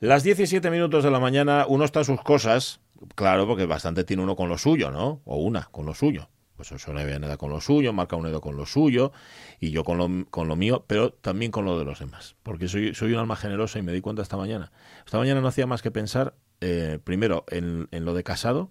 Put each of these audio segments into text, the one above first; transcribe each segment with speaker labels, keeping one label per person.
Speaker 1: Las 17 minutos de la mañana, uno está a sus cosas, claro, porque bastante tiene uno con lo suyo, ¿no? O una con lo suyo. Pues eso no nada con lo suyo, marca un dedo con lo suyo, y yo con lo, con lo mío, pero también con lo de los demás. Porque soy, soy un alma generosa y me di cuenta esta mañana. Esta mañana no hacía más que pensar, eh, primero, en, lo de casado,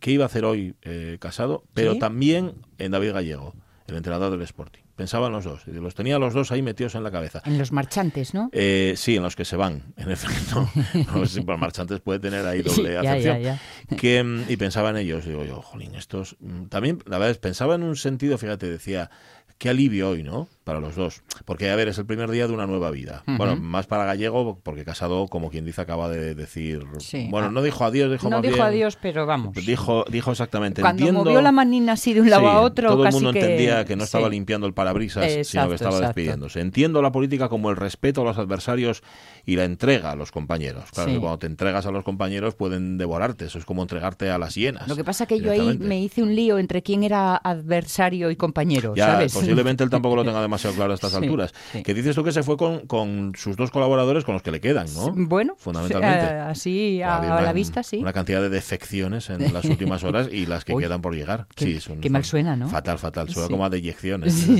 Speaker 1: qué, iba a hacer hoy eh, casado, pero también en David Gallego, el entrenador del Sporting. Pensaban los dos. Los tenía los dos ahí metidos en la cabeza.
Speaker 2: En los marchantes, ¿no?
Speaker 1: Eh, sí, en los que se van, en efecto. no sé si para marchantes puede tener ahí doble acepción. Que, mm, y pensaba en ellos. Digo yo, jolín, estos... Mm, también, la verdad, pensaba en un sentido, fíjate, decía, qué alivio hoy, ¿no? Para los dos. Porque, a ver, es el primer día de una nueva vida. Bueno, más para Gallego, porque Casado, como quien dice, acaba de decir... Bueno, no dijo adiós, dijo
Speaker 2: No dijo adiós, pero vamos.
Speaker 1: Dijo, dijo exactamente,
Speaker 2: Cuando movió la manina así de un lado a otro,
Speaker 1: todo el mundo entendía que no estaba limpiando el parabrisas, sino que estaba despidiéndose. Entiendo la política como el respeto a los adversarios y la entrega a los compañeros. Claro que cuando te entregas a los compañeros pueden devorarte. Eso es como entregarte a las hienas.
Speaker 2: Lo que pasa que yo ahí me hice un lío entre quién era adversario y compañero,
Speaker 1: ya,
Speaker 2: ¿sabes?
Speaker 1: posiblemente él tampoco lo tenga demasiado claro a estas alturas. Que dices tú que se fue con, con, sus dos colaboradores con los que le quedan, ¿no?
Speaker 2: Bueno,
Speaker 1: fundamentalmente.
Speaker 2: así a, la vista, sí.
Speaker 1: Una cantidad de defecciones en las últimas horas y las que quedan por llegar.
Speaker 2: Qué,
Speaker 1: sí,
Speaker 2: qué mal suena, ¿no?
Speaker 1: Fatal, fatal. Suena como a deyecciones.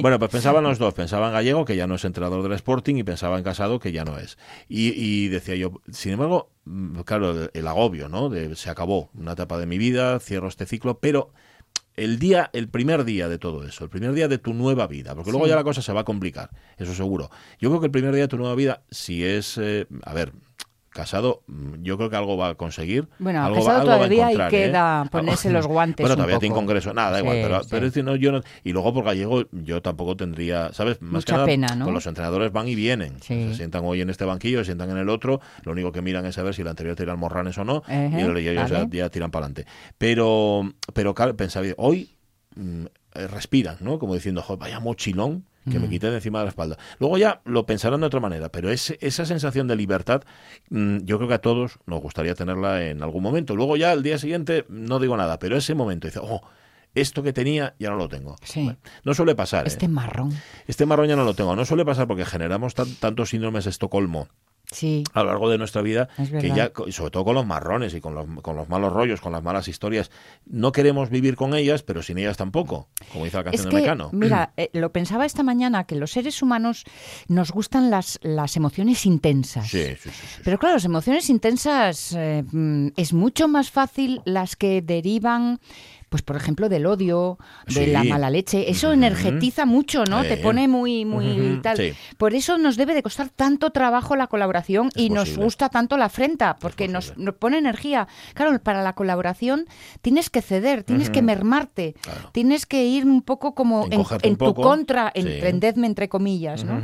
Speaker 1: Bueno, pues pensaban los dos. Pensaba en Gallego, que ya no es entrenador del Sporting, y pensaba en Casado, que ya no es. Y, decía yo, sin embargo, mm, claro, el agobio, ¿no? De, se acabó una etapa de mi vida, cierro este ciclo, pero el día, el primer día de todo eso, el primer día de tu nueva vida, porque luego ya la cosa se va a complicar, eso seguro. Yo creo que el primer día de tu nueva vida, si es, eh, a ver, Casado, mm, yo creo que algo va a conseguir.
Speaker 2: Bueno,
Speaker 1: algo
Speaker 2: Casado todavía hay queda ¿eh? ponerse los guantes.
Speaker 1: Bueno, todavía tiene congreso, nada, da igual. pero, es no, yo no, y luego por gallego, yo tampoco tendría, ¿sabes?
Speaker 2: Más Mucha pena, ¿no?
Speaker 1: Con los entrenadores van y vienen. Se sientan hoy en este banquillo, se sientan en el otro. Lo único que miran es saber si el anterior tira morranes o no. y ellos ya, tiran para adelante. Pero, pero pensaba, hoy mm, respiran, ¿no? Como diciendo, vaya mochilón que me mm. quiten de encima de la espalda. Luego ya lo pensarán de otra manera, pero esa sensación de libertad, mm, yo creo que a todos nos gustaría tenerla en algún momento. Luego ya al día siguiente no digo nada, pero ese momento dice, oh, esto que tenía ya no lo tengo. no suele pasar.
Speaker 2: Este
Speaker 1: ¿eh?
Speaker 2: marrón.
Speaker 1: Este marrón ya no lo tengo. No suele pasar porque generamos tantos síndromes de Estocolmo
Speaker 2: sí.
Speaker 1: a lo largo de nuestra vida, que ya, sobre todo con los marrones y con los, con los malos rollos, con las malas historias, no queremos vivir con ellas, pero sin ellas tampoco, como dice la canción de Mecano.
Speaker 2: Mira, eh, lo pensaba esta mañana, que los seres humanos nos gustan las, las emociones intensas.
Speaker 1: Sí, sí, sí,
Speaker 2: pero claro, las emociones intensas eh, mm, es mucho más fácil las que derivan pues por ejemplo, del odio, de la mala leche. Eso energetiza mucho, ¿no? Te pone muy, muy tal. Por eso nos debe de costar tanto trabajo la colaboración y nos gusta tanto la afrenta, porque nos, pone energía. Claro, para la colaboración tienes que ceder, tienes que mermarte, tienes que ir un poco como en, tu contra, emprendedme entre comillas, ¿no?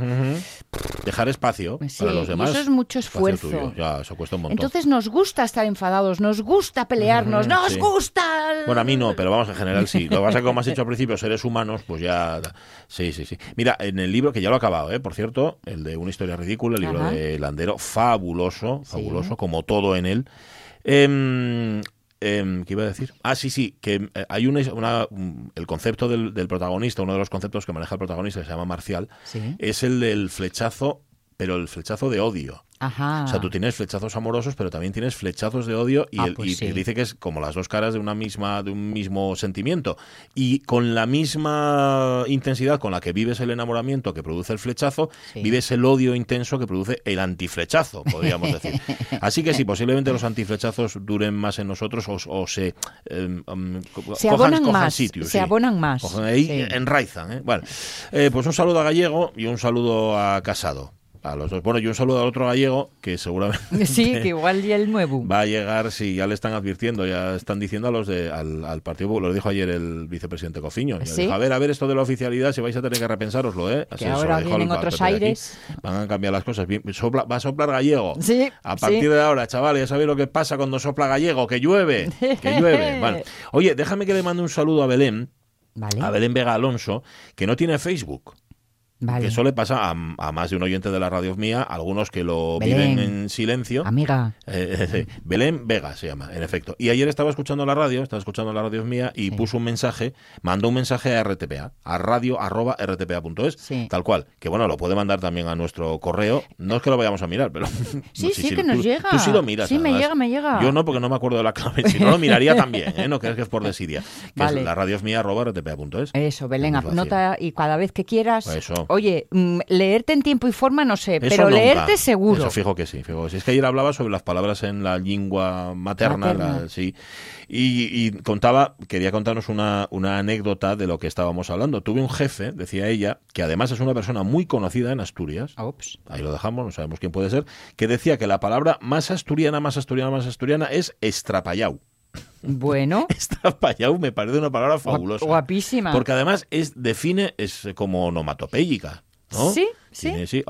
Speaker 1: Dejar espacio para los demás.
Speaker 2: eso es mucho esfuerzo.
Speaker 1: Ya, eso cuesta un montón.
Speaker 2: Entonces nos gusta estar enfadados, nos gusta pelearnos, nos gusta...
Speaker 1: Bueno, a mí no, pero vamos, en general sí. Lo que pasa es que, como has dicho al principio, seres humanos, pues ya... Sí, sí, sí. Mira, en el libro, que ya lo he acabado, ¿eh? por cierto, el de Una historia ridícula, el libro de Landero, fabuloso, fabuloso, como todo en él. Eh, ¿Qué iba a decir? Ah, sí, sí, que eh, hay una, el concepto del, protagonista, uno de los conceptos que maneja el protagonista, que se llama Marcial, es el del flechazo, pero el flechazo de odio. O sea, tú tienes flechazos amorosos, pero también tienes flechazos de odio y, ah, pues dice que es como las dos caras de una misma de un mismo sentimiento y con la misma intensidad con la que vives el enamoramiento que produce el flechazo, vives el odio intenso que produce el antiflechazo, podríamos decir. Así que sí, posiblemente los antiflechazos duren más en nosotros o, se
Speaker 2: em, em, se abonan más, se abonan más,
Speaker 1: ahí enraizan. ¿eh? Bueno, eh, pues un saludo a Gallego y un saludo a Casado a los dos. Bueno, y un saludo al otro gallego que seguramente.
Speaker 2: Sí, que igual ya el nuevo.
Speaker 1: Va a llegar, si ya le están advirtiendo, ya están diciendo a los de, al, Partido lo dijo ayer el vicepresidente Cofiño. a ver, a ver, esto de la oficialidad, si vais a tener que repensároslo, ¿eh?
Speaker 2: que ahora vienen otros aires.
Speaker 1: Van a cambiar las cosas. va a soplar gallego.
Speaker 2: Sí.
Speaker 1: A partir de ahora, chavales, ya sabéis lo que pasa cuando sopla gallego, que llueve, que llueve. Vale. Oye, déjame que le mande un saludo a Belén. A Belén Vega Alonso, que no tiene Facebook. Que eso le pasa a, más de un oyente de la radio mía, algunos que lo viven en silencio.
Speaker 2: Amiga.
Speaker 1: Eh, Belén Vega se llama, en efecto. Y ayer estaba escuchando la radio, estaba escuchando la radio mía y puso un mensaje, mandó un mensaje a RTPA, a radio arroba rtpa.es, tal cual. Que bueno, lo puede mandar también a nuestro correo. No es que lo vayamos a mirar, pero.
Speaker 2: Sí, sí, que nos llega.
Speaker 1: Tú sí lo miras.
Speaker 2: Sí, me llega, me llega.
Speaker 1: Yo no, porque no me acuerdo de la clave. Si no, lo miraría también, ¿eh? No crees que es por desidia. Que es la radio mía arroba rtpa.es.
Speaker 2: Eso, Belén, nota y cada vez que quieras. Eso. Oye, mm, leerte en tiempo y forma no sé, pero leerte seguro.
Speaker 1: Eso fijo que sí, fijo que sí. Es que ayer hablaba sobre las palabras en la lengua materna, sí, y, contaba, quería contarnos una, una anécdota de lo que estábamos hablando. Tuve un jefe, decía ella, que además es una persona muy conocida en Asturias, ahí lo dejamos, no sabemos quién puede ser, que decía que la palabra más asturiana, más asturiana, más asturiana es estrapallau.
Speaker 2: Bueno.
Speaker 1: Estrapallau me parece una palabra fabulosa.
Speaker 2: Guapísima.
Speaker 1: Porque además es define, es como onomatopéyica.
Speaker 2: Sí, sí.
Speaker 1: sí,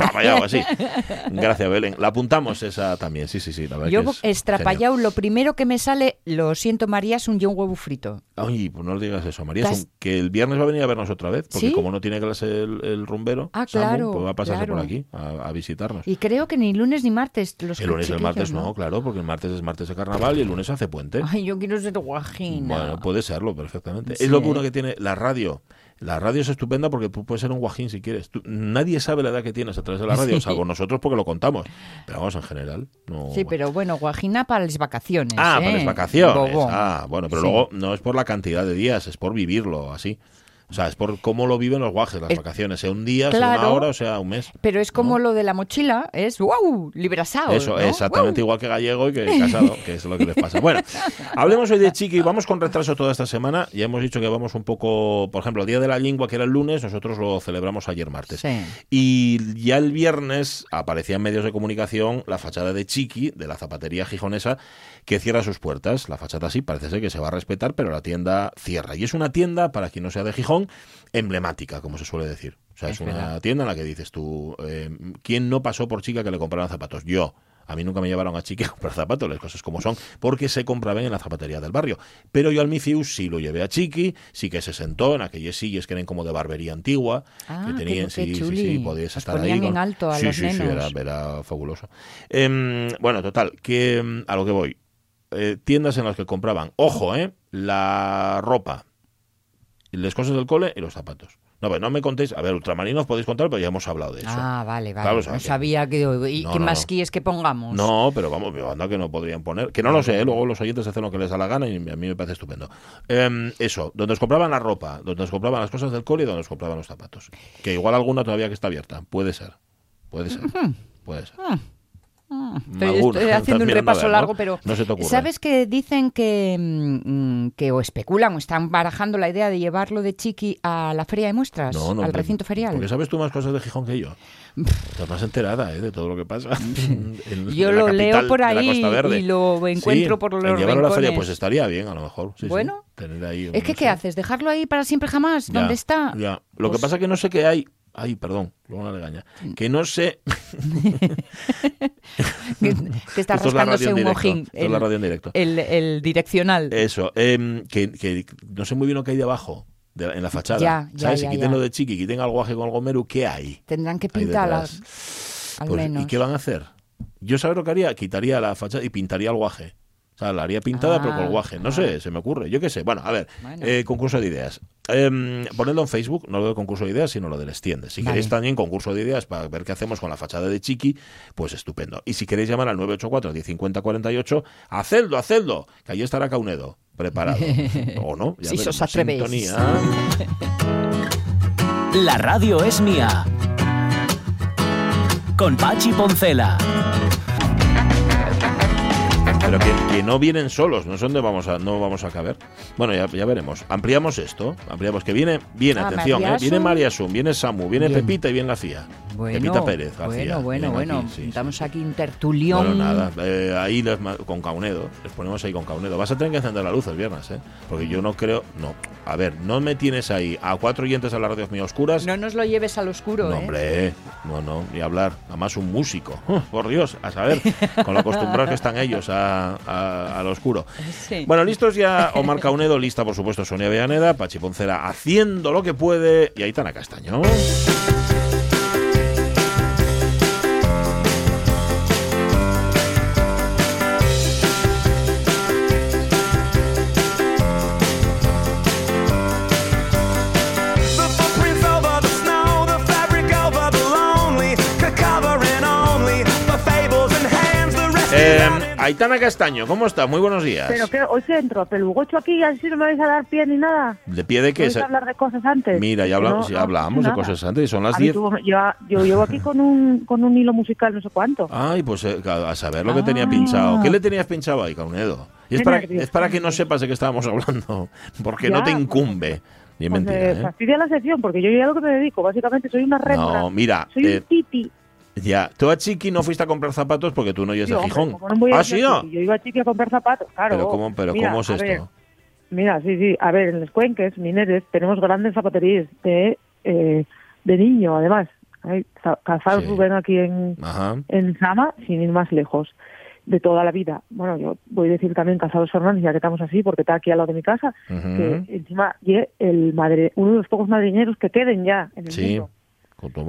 Speaker 1: Estrapallado, así. Gracias, Belén. La apuntamos esa también, sí, sí, sí.
Speaker 2: Yo, estrapallado, lo primero que me sale, lo siento, María, es un un huevo frito.
Speaker 1: Ay, pues no le digas eso, María. Es que el viernes va a venir a vernos otra vez, porque como no tiene clase el, el rumbero,
Speaker 2: ah, claro,
Speaker 1: pues va a pasarse por aquí a, visitarnos.
Speaker 2: Y creo que ni lunes ni martes los
Speaker 1: El lunes y el martes no, claro, porque el martes es martes de carnaval y el lunes hace puente.
Speaker 2: Ay, yo quiero ser guajina.
Speaker 1: Bueno, puede serlo perfectamente. Es lo bueno que tiene la radio la radio es estupenda porque tú puedes ser un guajín si quieres. nadie sabe la edad que tienes a través de la radio, salvo nosotros porque lo contamos. Pero vamos, en general. No,
Speaker 2: sí, pero bueno, guajina para las vacaciones.
Speaker 1: Ah,
Speaker 2: para
Speaker 1: las ¿eh? vacaciones. Ah, bueno, pero luego no es por la cantidad de días, es por vivirlo así. O sea, es por cómo lo viven los guajes, las vacaciones, sea un día, sea una hora o sea un mes.
Speaker 2: Pero es como lo de la mochila, es wow, librasado.
Speaker 1: Eso, exactamente igual que gallego y que casado, que es lo que les pasa. Bueno, hablemos hoy de Chiqui, vamos con retraso toda esta semana. Ya hemos dicho que vamos un poco, por ejemplo, el Día de la Lengua, que era el lunes, nosotros lo celebramos ayer martes. Y ya el viernes aparecía en medios de comunicación la fachada de Chiqui, de la zapatería gijonesa, que cierra sus puertas. La fachada sí, parece ser que se va a respetar, pero la tienda cierra. Y es una tienda, para quien no sea de Gijón, emblemática, como se suele decir. O sea, es, una tienda en la que dices tú, eh, ¿quién no pasó por chica que le compraron zapatos? Yo. A mí nunca me llevaron a chica a comprar zapatos, las cosas como son, porque se compraban en la zapatería del barrio. Pero yo al Micius sí lo llevé a Chiqui, sí que se sentó en aquellas sillas que eran como de barbería antigua,
Speaker 2: ah,
Speaker 1: que tenían, sí, sí, sí, podías estar
Speaker 2: ahí.
Speaker 1: en
Speaker 2: alto a
Speaker 1: sí,
Speaker 2: los
Speaker 1: sí, sí, era, fabuloso. Em, bueno, total, que em, a lo que voy. Eh, tiendas en las que compraban, ojo, eh, la ropa, las cosas del cole y los zapatos. No, pero no me contéis. A ver, ultramarinos podéis contar, pero ya hemos hablado de eso.
Speaker 2: Ah, vale, vale. no sabía que. ¿Y qué más quieres que pongamos?
Speaker 1: No, pero vamos, anda que no podrían poner. Que no lo sé, ¿eh? luego los oyentes hacen lo que les da la gana y a mí me parece estupendo. Em, eso, donde os compraban la ropa, donde os compraban las cosas del cole y donde os compraban los zapatos. Que igual alguna todavía que está abierta. Puede ser. Puede ser. Puede ser.
Speaker 2: Estoy, haciendo un repaso largo, pero ¿sabes que dicen que, mm, que o especulan o están barajando la idea de llevarlo de Chiqui a la feria de muestras, al recinto ferial?
Speaker 1: Porque sabes tú más cosas de Gijón que yo. Estás más enterada ¿eh? de todo lo que pasa.
Speaker 2: yo lo leo por ahí y lo encuentro por los llevarlo a la feria,
Speaker 1: pues estaría bien, a lo mejor.
Speaker 2: bueno, es que ¿qué haces? ¿Dejarlo ahí para siempre jamás? ¿Dónde está?
Speaker 1: Ya. Lo que pues pasa es que no sé qué hay Ay, perdón, luego una legaña. Que no sé.
Speaker 2: que, está rascándose un mojín.
Speaker 1: El, la radio en directo.
Speaker 2: El, direccional.
Speaker 1: Eso. Em, que, no sé muy bien lo que hay debajo. en la fachada.
Speaker 2: Ya, ya,
Speaker 1: ¿Sabes?
Speaker 2: si
Speaker 1: quiten lo de chiqui, quiten algo guaje con algo meru, ¿qué hay?
Speaker 2: Tendrán que pintarlas. Al
Speaker 1: pues,
Speaker 2: menos.
Speaker 1: ¿Y qué van a hacer? Yo sabes lo que haría, quitaría la fachada y pintaría el guaje sea, la haría pintada pero con ah, guaje. No sé, se me ocurre. Yo qué sé. Bueno, a ver, eh, concurso de ideas. Eh, ponedlo en Facebook, no lo de concurso de ideas, sino lo del extiende. Si queréis también concurso de ideas para ver qué hacemos con la fachada de Chiqui, pues estupendo. Y si queréis llamar al 984 1050 48, hacedlo, hacedlo, que ahí estará Caunedo preparado. ¿O no?
Speaker 2: Ya si os atrevéis.
Speaker 3: La radio es mía. Con Pachi Poncela.
Speaker 1: Pero que, no vienen solos, no sé dónde vamos a, no vamos a caber. Bueno, ya, ya veremos. Ampliamos esto, ampliamos que viene, viene, ah, atención, ¿eh? viene María Sum, viene Samu, viene Pepita y viene la FIA. Pepita Pérez García.
Speaker 2: Bueno, bueno, bueno. Estamos aquí en tertulión.
Speaker 1: Bueno, nada, eh, ahí con Caunedo, les ponemos ahí con Caunedo. Vas a tener que encender la luz el viernes, ¿eh? Porque yo no creo, no. A ver, no me tienes ahí a cuatro oyentes a las radios mías oscuras.
Speaker 2: No nos lo lleves al oscuro,
Speaker 1: no,
Speaker 2: ¿eh?
Speaker 1: hombre, no, no, ni hablar. Además un músico, por Dios, a saber, con lo acostumbrados que están ellos a al oscuro. Bueno, listos ya Omar Caunedo, lista por supuesto Sonia Villaneda, Pachi Poncela haciendo lo que puede y Aitana Castaño. Aitana Castaño, ¿cómo estás? Muy buenos días.
Speaker 4: Pero que hoy se entro a pelugocho aquí y así no me vais a dar pie ni nada.
Speaker 1: ¿De pie de qué?
Speaker 4: ¿Vais a hablar de cosas antes?
Speaker 1: Mira, ya hablamos, ya hablamos de cosas antes, son las 10.
Speaker 4: Yo, yo, llevo aquí con un, con un hilo musical no sé cuánto.
Speaker 1: Ay, pues eh, a saber lo que tenía ah. pinchado. ¿Qué le tenías pinchado ahí, Caunedo? Y es para, es para que no sepas de qué estábamos hablando, porque no te incumbe. Ni pues, mentira,
Speaker 4: eh, Fastidia la sección, porque yo ya lo que me dedico, básicamente soy una renta.
Speaker 1: No, mira.
Speaker 4: Soy un titi.
Speaker 1: Ya, tú a Chiqui no fuiste a comprar zapatos porque tú no ibas a Gijón.
Speaker 4: ¿Ah, sí? Yo iba a Chiqui a comprar zapatos, claro.
Speaker 1: Pero ¿cómo, pero ¿cómo es esto?
Speaker 4: mira, sí, sí. A ver, en los cuenques, mineres, tenemos grandes zapaterías de, eh, de niño, además. Hay calzados Rubén aquí en, en Sama, sin ir más lejos, de toda la vida. Bueno, yo voy a decir también calzados Fernández, ya que estamos así, porque está aquí al lado de mi casa, que encima el madre, uno de los pocos madrineros que queden ya en el sí.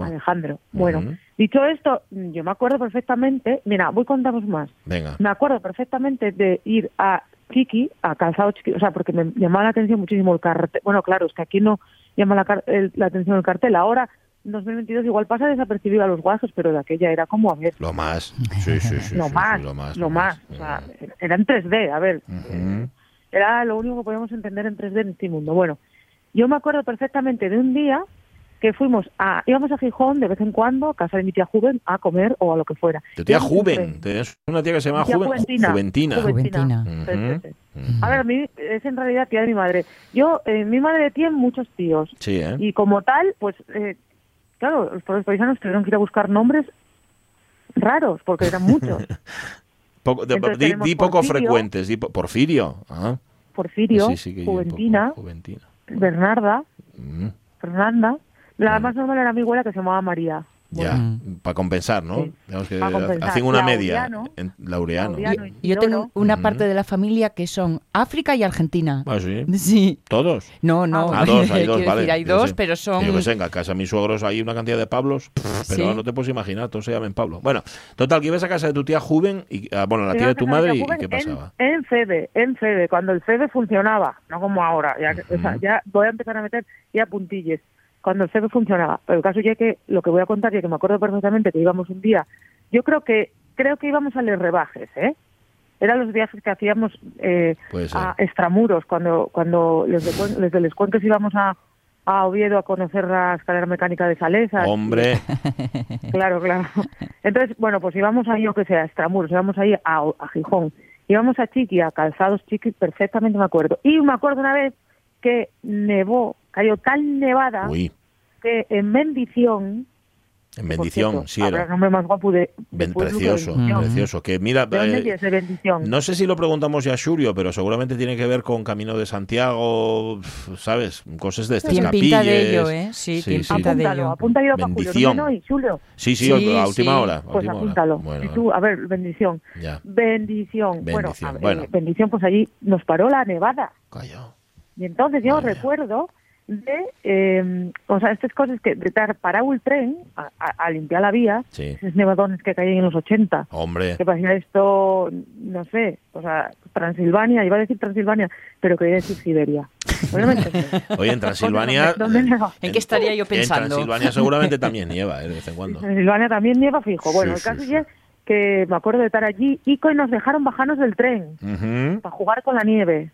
Speaker 4: Alejandro. Bueno, dicho esto, yo me acuerdo perfectamente, mira, voy a contaros más.
Speaker 1: Venga.
Speaker 4: Me acuerdo perfectamente de ir a Kiki, a Calzado Chiqui, o sea, porque me llamaba la atención muchísimo el cartel. Bueno, claro, es que aquí no llama la, la atención el cartel. Ahora, en 2022, igual pasa desapercibido a los guasos, pero de aquella era como, a ver...
Speaker 1: Lo más, sí, sí, sí.
Speaker 4: lo, más, lo más, lo más, O sea, era en 3D, a ver. Era lo único que podíamos entender en 3D en este mundo. Bueno, yo me acuerdo perfectamente de un día que fuimos a, íbamos a Gijón de vez en cuando, a casa de mi tía Juven, a comer o a lo que fuera.
Speaker 1: ¿Tu tía Juven? ¿Tienes una tía que se llama Juventina?
Speaker 4: Juventina. Juventina. A ver, a mí es en realidad tía de mi madre. Yo, eh, mi madre tiene muchos tíos.
Speaker 1: Sí, ¿eh?
Speaker 4: Y como tal, pues, eh, claro, los paisanos tuvieron que ir a buscar nombres raros, porque eran muchos.
Speaker 1: poco, di, poco frecuentes, di Porfirio.
Speaker 4: Porfirio, Juventina, Bernarda, mm. Fernanda. La más normal era mi abuela que se llamaba María.
Speaker 1: Ya, para compensar, ¿no? Hacen una media. En Laureano.
Speaker 2: Yo, tengo una parte de la familia que son África y Argentina.
Speaker 1: Ah, sí.
Speaker 2: sí.
Speaker 1: ¿Todos?
Speaker 2: No, no.
Speaker 1: Ah, dos, hay dos, vale.
Speaker 2: Decir, hay dos, pero son.
Speaker 1: Yo que sé, en casa de mis suegros hay una cantidad de Pablos, pero no te puedes imaginar, todos se llaman Pablo. Bueno, total, que ibas a casa de tu tía Juven, y, ah, bueno, la tía de tu madre, y ¿qué pasaba?
Speaker 4: En, en Febe, en Febe, cuando el Febe funcionaba, no como ahora. Ya, o sea, ya voy a empezar a meter ya puntilles cuando el CEP funcionaba. Pero el caso ya que lo que voy a contar, ya que me acuerdo perfectamente que íbamos un día, yo creo que creo que íbamos a leer rebajes, ¿eh? Eran los viajes que hacíamos eh, a extramuros, cuando cuando desde, Les Cuenques íbamos a, a Oviedo a conocer la escalera mecánica de Salesa.
Speaker 1: Hombre.
Speaker 4: claro, claro. Entonces, bueno, pues íbamos ahí, o que sea, a extramuros, íbamos ahí a, a Gijón, íbamos a Chiqui, a Calzados Chiqui, perfectamente me acuerdo. Y me acuerdo una vez que nevó cayó tal nevada que en bendición
Speaker 1: en bendición, sí era.
Speaker 4: nombre más guapo de,
Speaker 1: precioso, precioso. Que mira,
Speaker 4: eh, bendición?
Speaker 1: No sé si lo preguntamos ya a Shurio, pero seguramente tiene que ver con Camino de Santiago, ¿sabes? Cosas de estas
Speaker 2: capillas. de ello, ¿eh? Sí, sí, sí.
Speaker 4: Apúntalo, de ello. Apúntalo, bendición. No,
Speaker 1: Sí, sí, a última hora.
Speaker 4: Pues apúntalo. Bueno, tú, a ver, bendición.
Speaker 1: Ya.
Speaker 4: Bendición. Bueno, bendición, pues allí nos paró la nevada.
Speaker 1: Callao.
Speaker 4: Y entonces yo recuerdo de, eh, o sea, estas cosas que de estar parado el tren a, limpiar la vía, esos nevadones que caían en los 80.
Speaker 1: Hombre.
Speaker 4: Que parecía esto, no sé, o sea, Transilvania, iba a decir Transilvania, pero quería decir Siberia.
Speaker 1: Oye, en Transilvania...
Speaker 2: ¿En qué estaría yo pensando?
Speaker 1: En Transilvania seguramente también nieva, ¿eh? de vez en cuando.
Speaker 4: En Transilvania también nieva fijo. Bueno, el caso es que me acuerdo de estar allí y nos dejaron bajarnos del tren para jugar con la nieve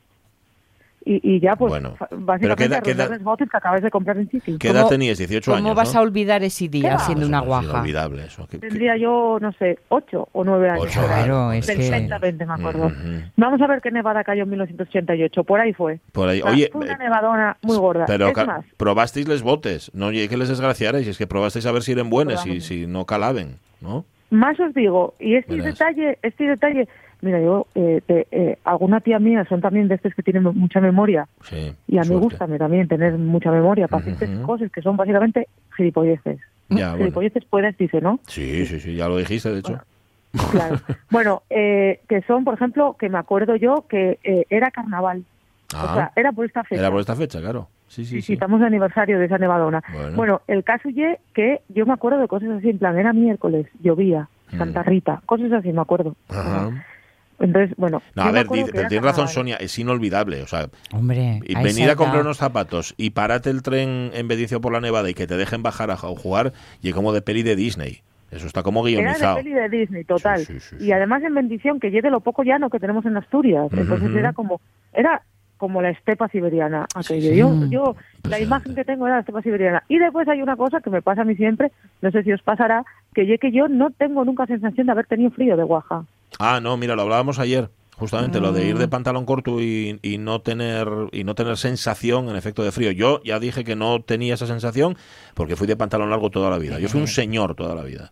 Speaker 4: y, ya pues básicamente
Speaker 1: ¿qué edad,
Speaker 4: botes que acabas de comprar en Chiqui.
Speaker 1: ¿Qué edad tenías? 18
Speaker 2: años,
Speaker 1: ¿Cómo
Speaker 2: vas a olvidar ese día siendo una guaja? Es
Speaker 1: olvidable eso.
Speaker 4: Tendría yo, no sé, 8 o 9 años. 8,
Speaker 2: claro, es
Speaker 4: Perfectamente me acuerdo. Vamos a ver qué nevada cayó en 1988, por ahí fue.
Speaker 1: Por ahí. Oye,
Speaker 4: fue una eh, nevadona muy gorda.
Speaker 1: Pero probasteis los botes, no que les desgraciarais, es que probasteis a ver si eran buenas y si no calaben, ¿no?
Speaker 4: Más os digo, y este detalle, este detalle Mira, yo, eh, eh, alguna tía mía son también de estos que tienen mucha memoria. y a mí gusta también tener mucha memoria para uh cosas que son básicamente gilipolleces. Ya, gilipolleces puedes, dice, ¿no?
Speaker 1: Sí, sí, sí, ya lo dijiste, de hecho.
Speaker 4: Claro. Bueno, eh, que son, por ejemplo, que me acuerdo yo que eh, era carnaval. o
Speaker 1: Ah,
Speaker 4: sea, era por esta fecha.
Speaker 1: era por esta fecha, claro. Sí, sí,
Speaker 4: Sí,
Speaker 1: sí.
Speaker 4: sí, estamos de aniversario de esa nevadona.
Speaker 1: Bueno.
Speaker 4: Bueno, el caso y que yo me acuerdo de cosas así, en plan, era miércoles, llovía, Santa Rita, cosas así, me acuerdo.
Speaker 1: Mm. Ajá.
Speaker 4: Entonces, bueno.
Speaker 1: No,
Speaker 4: yo
Speaker 1: a ver, tienes razón. Sonia, es inolvidable. O sea,
Speaker 2: Hombre,
Speaker 1: venir a comprar unos zapatos y pararte el tren en Bedicio por la Nevada y que te dejen bajar a jugar y como de peli de Disney. Eso está como
Speaker 4: Era de
Speaker 1: guionizado.
Speaker 4: peli de Disney, total.
Speaker 1: Sí, sí, sí, sí.
Speaker 4: Y además en bendición, que llegue lo poco llano que tenemos en Asturias. Entonces era como, era como la estepa siberiana aquello.
Speaker 1: sí.
Speaker 4: Yo,
Speaker 2: Mm.
Speaker 4: yo, la imagen que tengo era la estepa siberiana. Y después hay una cosa que me pasa a mí siempre, no sé si os pasará, que yo, que yo no tengo nunca sensación de haber tenido frío de Guaja.
Speaker 1: Ah, no, mira, lo hablábamos ayer. Justamente lo de ir
Speaker 4: Mm.
Speaker 1: de pantalón corto y, y no tener y no tener sensación en efecto de frío. Yo ya dije que no tenía esa sensación porque fui de pantalón largo toda la vida. Yo fui un señor toda la vida.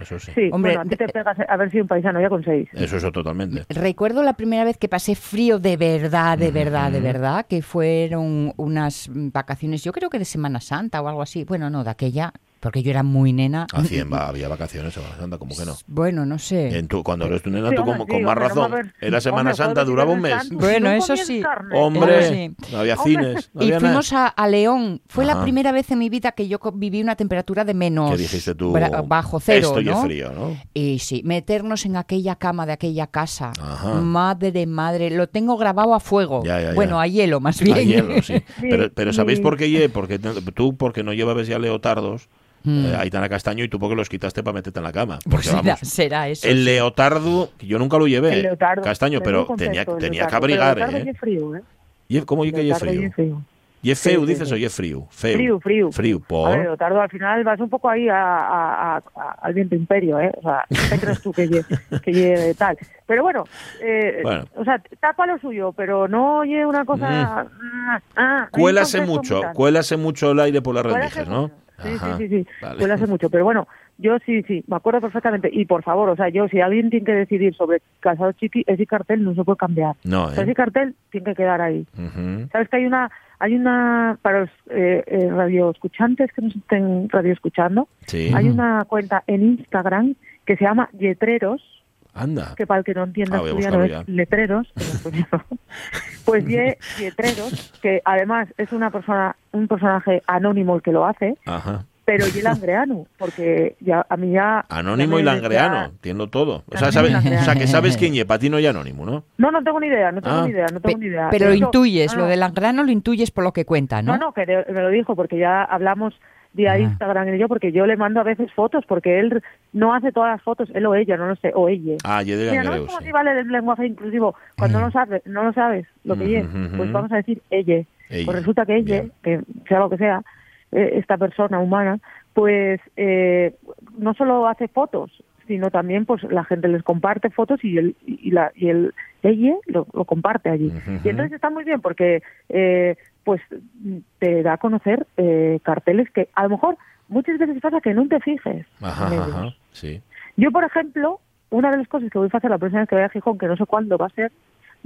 Speaker 1: Eso sí.
Speaker 4: Sí,
Speaker 2: Hombre,
Speaker 4: bueno, a ti te pegas haber sido un paisano ya con seis.
Speaker 1: Eso eso totalmente.
Speaker 2: Recuerdo la primera vez que pasé frío de verdad, de verdad, de verdad, que fueron unas vacaciones, yo creo que de Semana Santa o algo así. Bueno, no, de aquella, porque yo era muy nena.
Speaker 1: Hacían, va, había vacaciones Semana Santa, como que no.
Speaker 2: Bueno, no sé.
Speaker 1: En tu, cuando eres tu nena,
Speaker 4: Sí,
Speaker 1: tú como, con más razón.
Speaker 4: haber-
Speaker 1: Era Semana
Speaker 4: hombre,
Speaker 1: Santa, duraba un mes.
Speaker 2: Bueno,
Speaker 4: no
Speaker 2: eso sí.
Speaker 4: carne.
Speaker 1: Hombre,
Speaker 2: sí.
Speaker 1: no había
Speaker 4: Hombre.
Speaker 1: cines. no
Speaker 2: Y
Speaker 1: había
Speaker 2: fuimos a, a León. Fue
Speaker 1: Ajá.
Speaker 2: la primera vez en mi vida que yo viví una temperatura de menos.
Speaker 1: ¿Qué dijiste tú?
Speaker 2: Bajo cero,
Speaker 1: Esto ya
Speaker 2: ¿no?
Speaker 1: frío, ¿no?
Speaker 2: Y sí, meternos en aquella cama de aquella casa.
Speaker 1: Ajá.
Speaker 2: Madre, madre. Lo tengo grabado a fuego.
Speaker 1: Ya, ya, ya.
Speaker 2: Bueno, a hielo más bien.
Speaker 1: A hielo, sí. Pero, pero ¿sabéis por qué lle? Porque tú, porque no llevabas ya leotardos,
Speaker 2: Mm.
Speaker 1: eh, Aitana Castaño, y tú porque los quitaste para meterte en la cama. Porque
Speaker 2: Será,
Speaker 1: vamos,
Speaker 2: será eso.
Speaker 1: el leotardo, que yo nunca lo llevé,
Speaker 4: El leotardo,
Speaker 1: Castaño, pero tenía,
Speaker 4: el
Speaker 1: tenía que abrigar,
Speaker 4: Pero
Speaker 1: ¿eh?
Speaker 4: y frío, ¿eh?
Speaker 1: ¿Y ¿Cómo que
Speaker 4: y
Speaker 1: frío? ¿Y es feo,
Speaker 4: Sí, sí,
Speaker 1: dices,
Speaker 4: sí.
Speaker 1: o lle frío? Feo.
Speaker 4: Frío, frío.
Speaker 1: Frío,
Speaker 4: A
Speaker 1: por...
Speaker 4: ver, Leotardo, al final vas un poco ahí a, a- a- a- al viento imperio, ¿eh? O sea, ¿qué crees tú que lleve, que lleve tal? Pero bueno, eh,
Speaker 1: Bueno.
Speaker 4: o sea, tapa lo suyo, pero no oye una cosa... ah, ah, un
Speaker 1: Cuélase mucho, cuélase mucho el aire por las
Speaker 4: Cuélase
Speaker 1: rendijas, ¿no?
Speaker 4: Sí,
Speaker 1: Ajá,
Speaker 4: sí, sí, sí.
Speaker 1: vale.
Speaker 4: Cuélase mucho. Pero bueno, yo sí, sí, me acuerdo perfectamente. Y por favor, o sea, yo, si alguien tiene que decidir sobre casado chiqui, ese cartel no se puede cambiar.
Speaker 1: No,
Speaker 4: O sea,
Speaker 1: ¿eh?
Speaker 4: ese cartel tiene que quedar ahí.
Speaker 1: Ujú.
Speaker 4: Sabes que hay una, hay una, para los eh, eh, radioescuchantes que nos estén radioescuchando,
Speaker 1: Sí.
Speaker 4: hay una cuenta en Instagram que se llama Yetreros,
Speaker 1: Anda.
Speaker 4: que para el que no entienda
Speaker 1: Ah,
Speaker 4: asturiano es letreros, pues Ye- Yetreros, que además es una persona, un personaje anónimo el que lo hace,
Speaker 1: Ajá.
Speaker 4: pero y langreano, porque ya a mí ya...
Speaker 1: Anónimo
Speaker 4: ya
Speaker 1: y langreano,
Speaker 4: ya-
Speaker 1: entiendo todo. O sea,
Speaker 4: y
Speaker 1: sabes,
Speaker 4: langreano.
Speaker 1: o sea, que sabes quién es, para ti no hay anónimo, ¿no?
Speaker 4: No, no tengo ni idea, no tengo
Speaker 1: Ah.
Speaker 4: ni idea, no tengo ni idea.
Speaker 2: Pero
Speaker 4: De
Speaker 2: lo intuyes,
Speaker 4: no,
Speaker 2: lo
Speaker 4: no,
Speaker 2: del grano lo intuyes por lo que cuenta, ¿no?
Speaker 4: No, no, que de- me lo dijo porque ya hablamos vía
Speaker 2: Ah.
Speaker 4: Instagram y yo, porque yo le mando a veces fotos, porque él no hace todas las fotos, él o ella, no lo sé, o ella.
Speaker 1: Ah, yo de
Speaker 4: Mira, no es como
Speaker 1: sí.
Speaker 4: si vale el lenguaje inclusivo. Cuando no sabes, no lo sabes lo que es, pues vamos a decir ella.
Speaker 1: Ella.
Speaker 4: Pues resulta que ella,
Speaker 1: Bien.
Speaker 4: que sea lo que sea, eh, esta persona humana, pues eh, no solo hace fotos, sino también pues la gente les comparte fotos y el y la y el ella lo, lo comparte allí. Y entonces está muy bien porque eh, pues te da a conocer eh, carteles que a lo mejor muchas veces pasa que no te fijes.
Speaker 1: Ajá, ajá, sí.
Speaker 4: Yo, por ejemplo, una de las cosas que voy a hacer la próxima vez que vaya a Gijón, que no sé cuándo va a ser,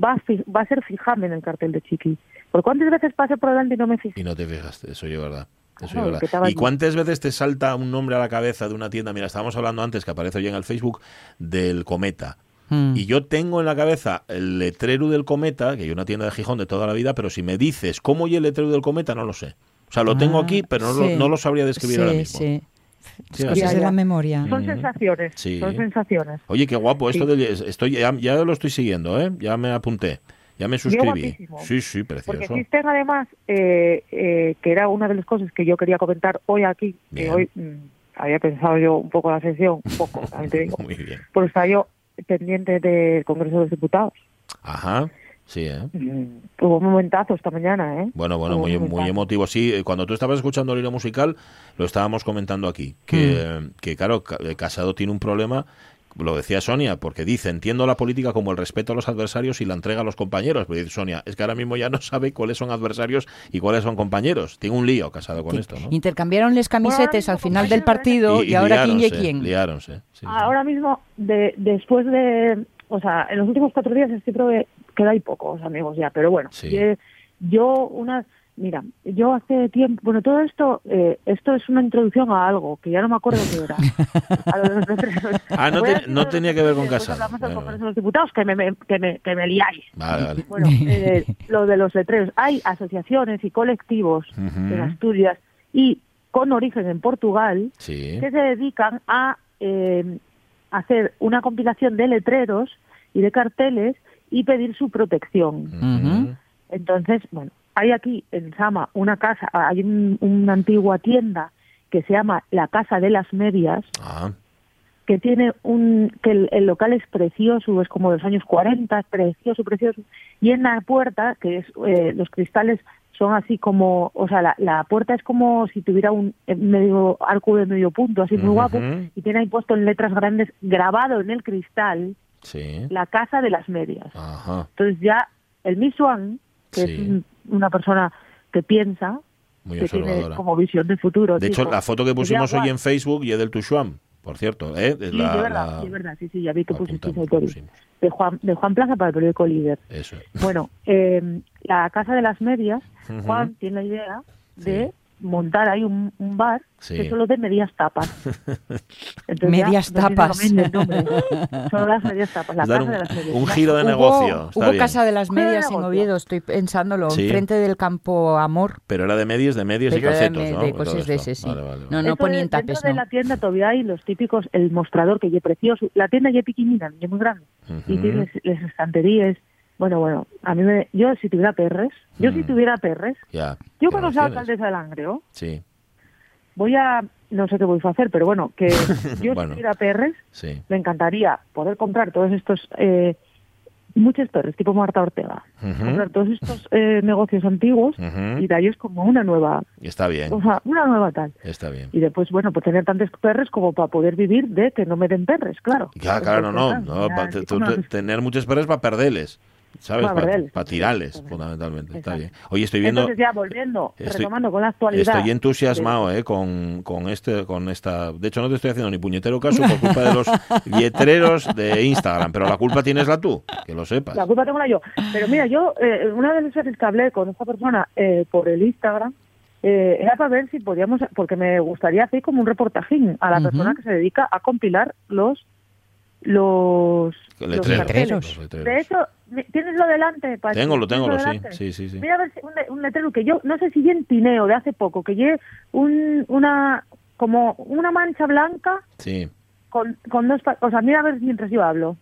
Speaker 4: va a, fi- va a ser fijarme en el cartel de Chiqui. Porque cuántas veces pasé por delante y no me fijé.
Speaker 1: Y no te fijaste, eso es verdad. Eso
Speaker 4: estaba
Speaker 1: ¿Y cuántas veces te salta un nombre a la cabeza de una tienda? Mira, estábamos hablando antes, que aparece hoy en el Facebook, del Cometa.
Speaker 2: Mm.
Speaker 1: Y yo tengo en la cabeza el letrero del Cometa, que hay una tienda de Gijón de toda la vida, pero si me dices cómo y el letrero del Cometa, no lo sé. O sea, lo tengo
Speaker 2: Ah,
Speaker 1: aquí, pero no,
Speaker 2: sí.
Speaker 1: lo, no lo sabría describir
Speaker 2: sí,
Speaker 1: ahora mismo.
Speaker 2: Sí,
Speaker 1: Sí,
Speaker 2: Cosas
Speaker 4: Ya,
Speaker 2: de la memoria.
Speaker 4: Son sensaciones.
Speaker 1: Sí.
Speaker 4: Son sensaciones.
Speaker 1: Oye, qué guapo esto
Speaker 4: Sí.
Speaker 1: de estoy ya, ya lo estoy siguiendo, ¿eh? Ya me apunté. Ya me suscribí. Sí, sí,
Speaker 4: Porque
Speaker 1: precioso.
Speaker 4: existen además, eh, eh, que era una de las cosas que yo quería comentar hoy aquí, que hoy mm, había pensado yo un poco la sesión, un poco, también te digo,
Speaker 1: Muy bien.
Speaker 4: porque estaba yo pendiente del Congreso de los Diputados.
Speaker 1: Ajá. Sí, ¿eh?
Speaker 4: Mm, Hubo un momentazo esta mañana, ¿eh?
Speaker 1: Bueno, bueno,
Speaker 4: Hubo
Speaker 1: muy, muy emotivo. Sí, eh, cuando tú estabas escuchando el hilo musical, lo estábamos comentando aquí. Que, eh, que claro, eh, Casado tiene un problema, lo decía Sonia, porque dice, entiendo la política como el respeto a los adversarios y la entrega a los compañeros. Pero dice Sonia, es que ahora mismo ya no sabe cuáles son adversarios y cuáles son compañeros. Tiene un lío Casado con
Speaker 2: Sí.
Speaker 1: esto, ¿no?
Speaker 2: Intercambiaron les camisetes
Speaker 4: mismo
Speaker 2: al final del partido y, ahora quién y quién.
Speaker 1: liáronse, sí, sí.
Speaker 4: Ahora mismo, de, después de, o sea, en los últimos cuatro días estoy creo que queda ahí pocos amigos ya, pero bueno,
Speaker 1: Sí.
Speaker 4: yo, yo una, Mira, yo hace tiempo, bueno, todo esto, eh, esto es una introducción a algo que ya no me acuerdo qué era.
Speaker 1: ah, no, no tenía que ver con casa.
Speaker 4: Hablamos del Congreso de los Diputados, que me, que me, que me liáis. Vale, vale. Bueno, eh, lo de los letreros. Hay asociaciones y colectivos en Asturias y con origen en Portugal que se dedican a eh, hacer una compilación de letreros y de carteles y pedir su protección. Entonces, bueno, hay aquí en Sama una casa, hay una antigua tienda que se llama la Casa de las Medias, ah. que tiene un, que el, local es precioso, es como de los años 40, precioso, precioso, y en la puerta, que es, eh, los cristales son así como, o sea, la, puerta es como si tuviera un medio arco de medio punto, así muy guapo, y tiene ahí puesto en letras grandes, grabado en el cristal, la Casa de las Medias. Entonces ya el Miss que es una persona que piensa, que tiene como visión de futuro.
Speaker 1: De hecho, la foto que pusimos hoy en Facebook y es del Tushuam, por cierto. ¿eh?
Speaker 4: sí, de verdad, sí, verdad, sí, sí, ya vi que pusiste de Juan, de Juan Plaza para el periódico Líder.
Speaker 1: Eso.
Speaker 4: Bueno, eh, la Casa de las Medias, Juan tiene la idea de montar ahí un, bar que solo de medias tapas.
Speaker 2: medias tapas.
Speaker 4: solo las medias tapas. La casa
Speaker 1: un,
Speaker 4: de las medias.
Speaker 1: Un giro de negocio.
Speaker 2: Hubo, casa de las medias en Oviedo, estoy pensándolo, enfrente del campo Amor.
Speaker 1: Pero era de medias, de medias y calcetos,
Speaker 2: de,
Speaker 1: ¿no?
Speaker 2: De cosas de ese, sí. No, no ponían tapes,
Speaker 4: Dentro de la tienda todavía hay los típicos, el mostrador que es precioso. La tienda ya pequeñita, ya muy grande. Y tiene las estanterías bueno, bueno, a mí me, yo si tuviera perres, yo si mm. tuviera perres, yo cuando sea alcaldesa de Langreo,
Speaker 1: sí.
Speaker 4: voy a, no sé qué voy a hacer, pero bueno, que yo si tuviera perres, me encantaría poder comprar todos estos, eh, muchos perres, tipo Marta Ortega, comprar todos estos eh, negocios antiguos y de es como una nueva...
Speaker 1: Está bien.
Speaker 4: O sea, una nueva tal.
Speaker 1: Está bien.
Speaker 4: Y después, bueno, pues tener tantos perres como para poder vivir de que no me den perres, claro.
Speaker 1: Claro, claro, no, no, tener muchos perres para perderles. ¿Sabes? Para, tirarles, fundamentalmente. Está bien. Oye, estoy viendo.
Speaker 4: Entonces, ya volviendo, retomando con la actualidad.
Speaker 1: Estoy entusiasmado, ¿eh? Con, con, este, con esta. De hecho, no te estoy haciendo ni puñetero caso por culpa de los letreros de Instagram, pero la culpa tienes la tú, que lo sepas.
Speaker 4: La culpa tengo la yo. Pero mira, yo, eh, una de las veces que hablé con esta persona eh, por el Instagram, eh, era para ver si podíamos, porque me gustaría hacer como un reportajín a la persona que se dedica a compilar los los,
Speaker 1: letreros.
Speaker 4: De hecho, ¿tienes lo delante?
Speaker 1: Tengo, lo tengo, lo sí. sí, sí, sí.
Speaker 4: Mira a ver un, letrero que yo, no sé si en Tineo de hace poco, que lleve un, una, como una mancha blanca.
Speaker 1: Sí.
Speaker 4: Con, con dos, o sea, mira a ver mientras yo hablo.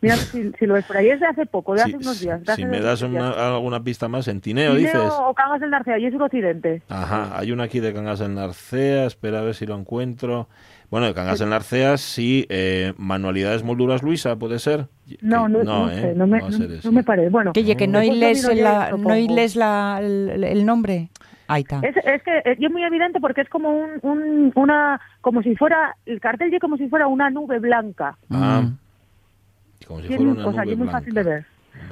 Speaker 4: Mira si, si, lo ves por ahí. Es de hace poco, de hace unos días.
Speaker 1: si me das alguna pista más, en Tineo, Tineo dices.
Speaker 4: o Cangas del Narcea, y es un occidente.
Speaker 1: Ajá, hay una aquí de Cangas del Narcea, espera a ver si lo encuentro. Bueno, de Cangas del Narcea sí, eh, manualidades molduras Luisa, ¿puede ser?
Speaker 4: No, no, no, ¿eh? no, me, no, me parece. Bueno,
Speaker 2: que, que no lees, la, no lees la, el, nombre. Ahí está.
Speaker 4: Es, es, que es muy evidente porque es como un, un, una, como si fuera, el cartel es como si fuera una nube blanca.
Speaker 1: Ah, como si fuera una nube o sea, es
Speaker 4: muy fácil de ver.